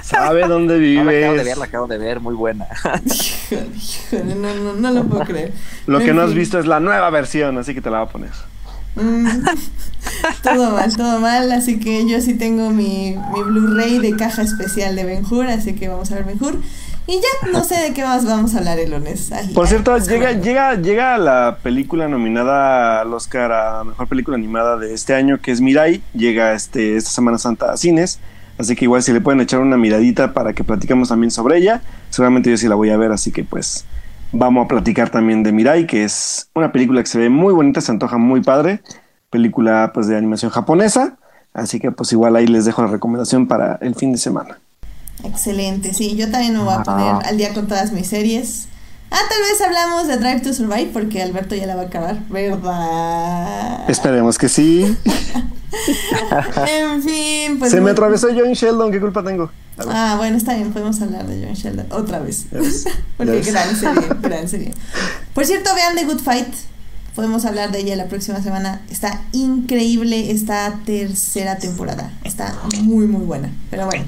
Sabe dónde Ah, la acabo de ver, vives. la acabo de ver, muy buena. [LAUGHS] Híjole, híjole, no, no, no lo puedo creer. Lo que no has visto es la nueva versión, así que te la voy a poner. Mm, [LAUGHS] todo mal, todo mal. Así que yo sí tengo mi, mi Blu-ray de caja especial de Ben Hur, así que vamos a ver Ben Hur. Y ya no sé de qué más vamos a hablar el lunes. Ay, Por cierto, llega, llega, llega la película nominada al Oscar a Mejor Película Animada de este año, que es Mirai. Llega este, esta Semana Santa a cines. Así que igual si le pueden echar una miradita para que platiquemos también sobre ella. Seguramente yo sí la voy a ver, así que pues vamos a platicar también de Mirai, que es una película que se ve muy bonita, se antoja muy padre. Película pues de animación japonesa. Así que pues igual ahí les dejo la recomendación para el fin de semana. Excelente, sí, yo también me voy a poner Ah. al día con todas mis series. Ah, tal vez hablamos de Drive to Survive porque Alberto ya la va a acabar, ¿verdad? Esperemos que sí. [LAUGHS] En fin, pues. se me atravesó John Sheldon, ¿qué culpa tengo? Ah, bueno, está bien, podemos hablar de John Sheldon otra vez. [LAUGHS] Porque gran serie, [LAUGHS] gran serie. Por cierto, vean The Good Fight. Podemos hablar de ella la próxima semana. Está increíble esta tercera temporada. Está muy, muy buena. Pero bueno.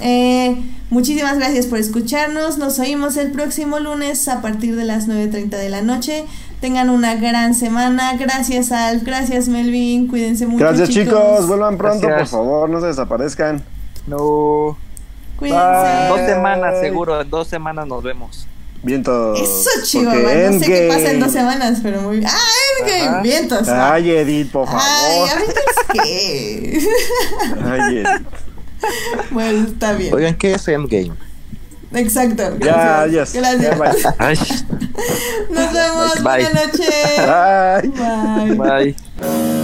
Eh, muchísimas gracias por escucharnos. Nos oímos el próximo lunes a partir de las 9.30 de la noche. Tengan una gran semana. Gracias, Alf. Gracias, Melvin. Cuídense mucho. Gracias chicos, vuelvan pronto, Gracias. por favor, no se desaparezcan. No. Cuídense. Bye. Dos semanas, seguro, en dos semanas nos vemos. Vientos. Eso, chivo, porque no sé qué pasa en dos semanas, pero muy bien. ¡Ah, Endgame! Ajá. Vientos. Ay, Edith, por Ay, favor. a ver qué. Ay, Edith. [LAUGHS] bueno, está bien. Oigan, ¿qué es Endgame? Exacto. Ya, Gracias. ya. Gracias. Ay, Nos vemos. Bye. Buenas noches. Bye. Bye. Bye.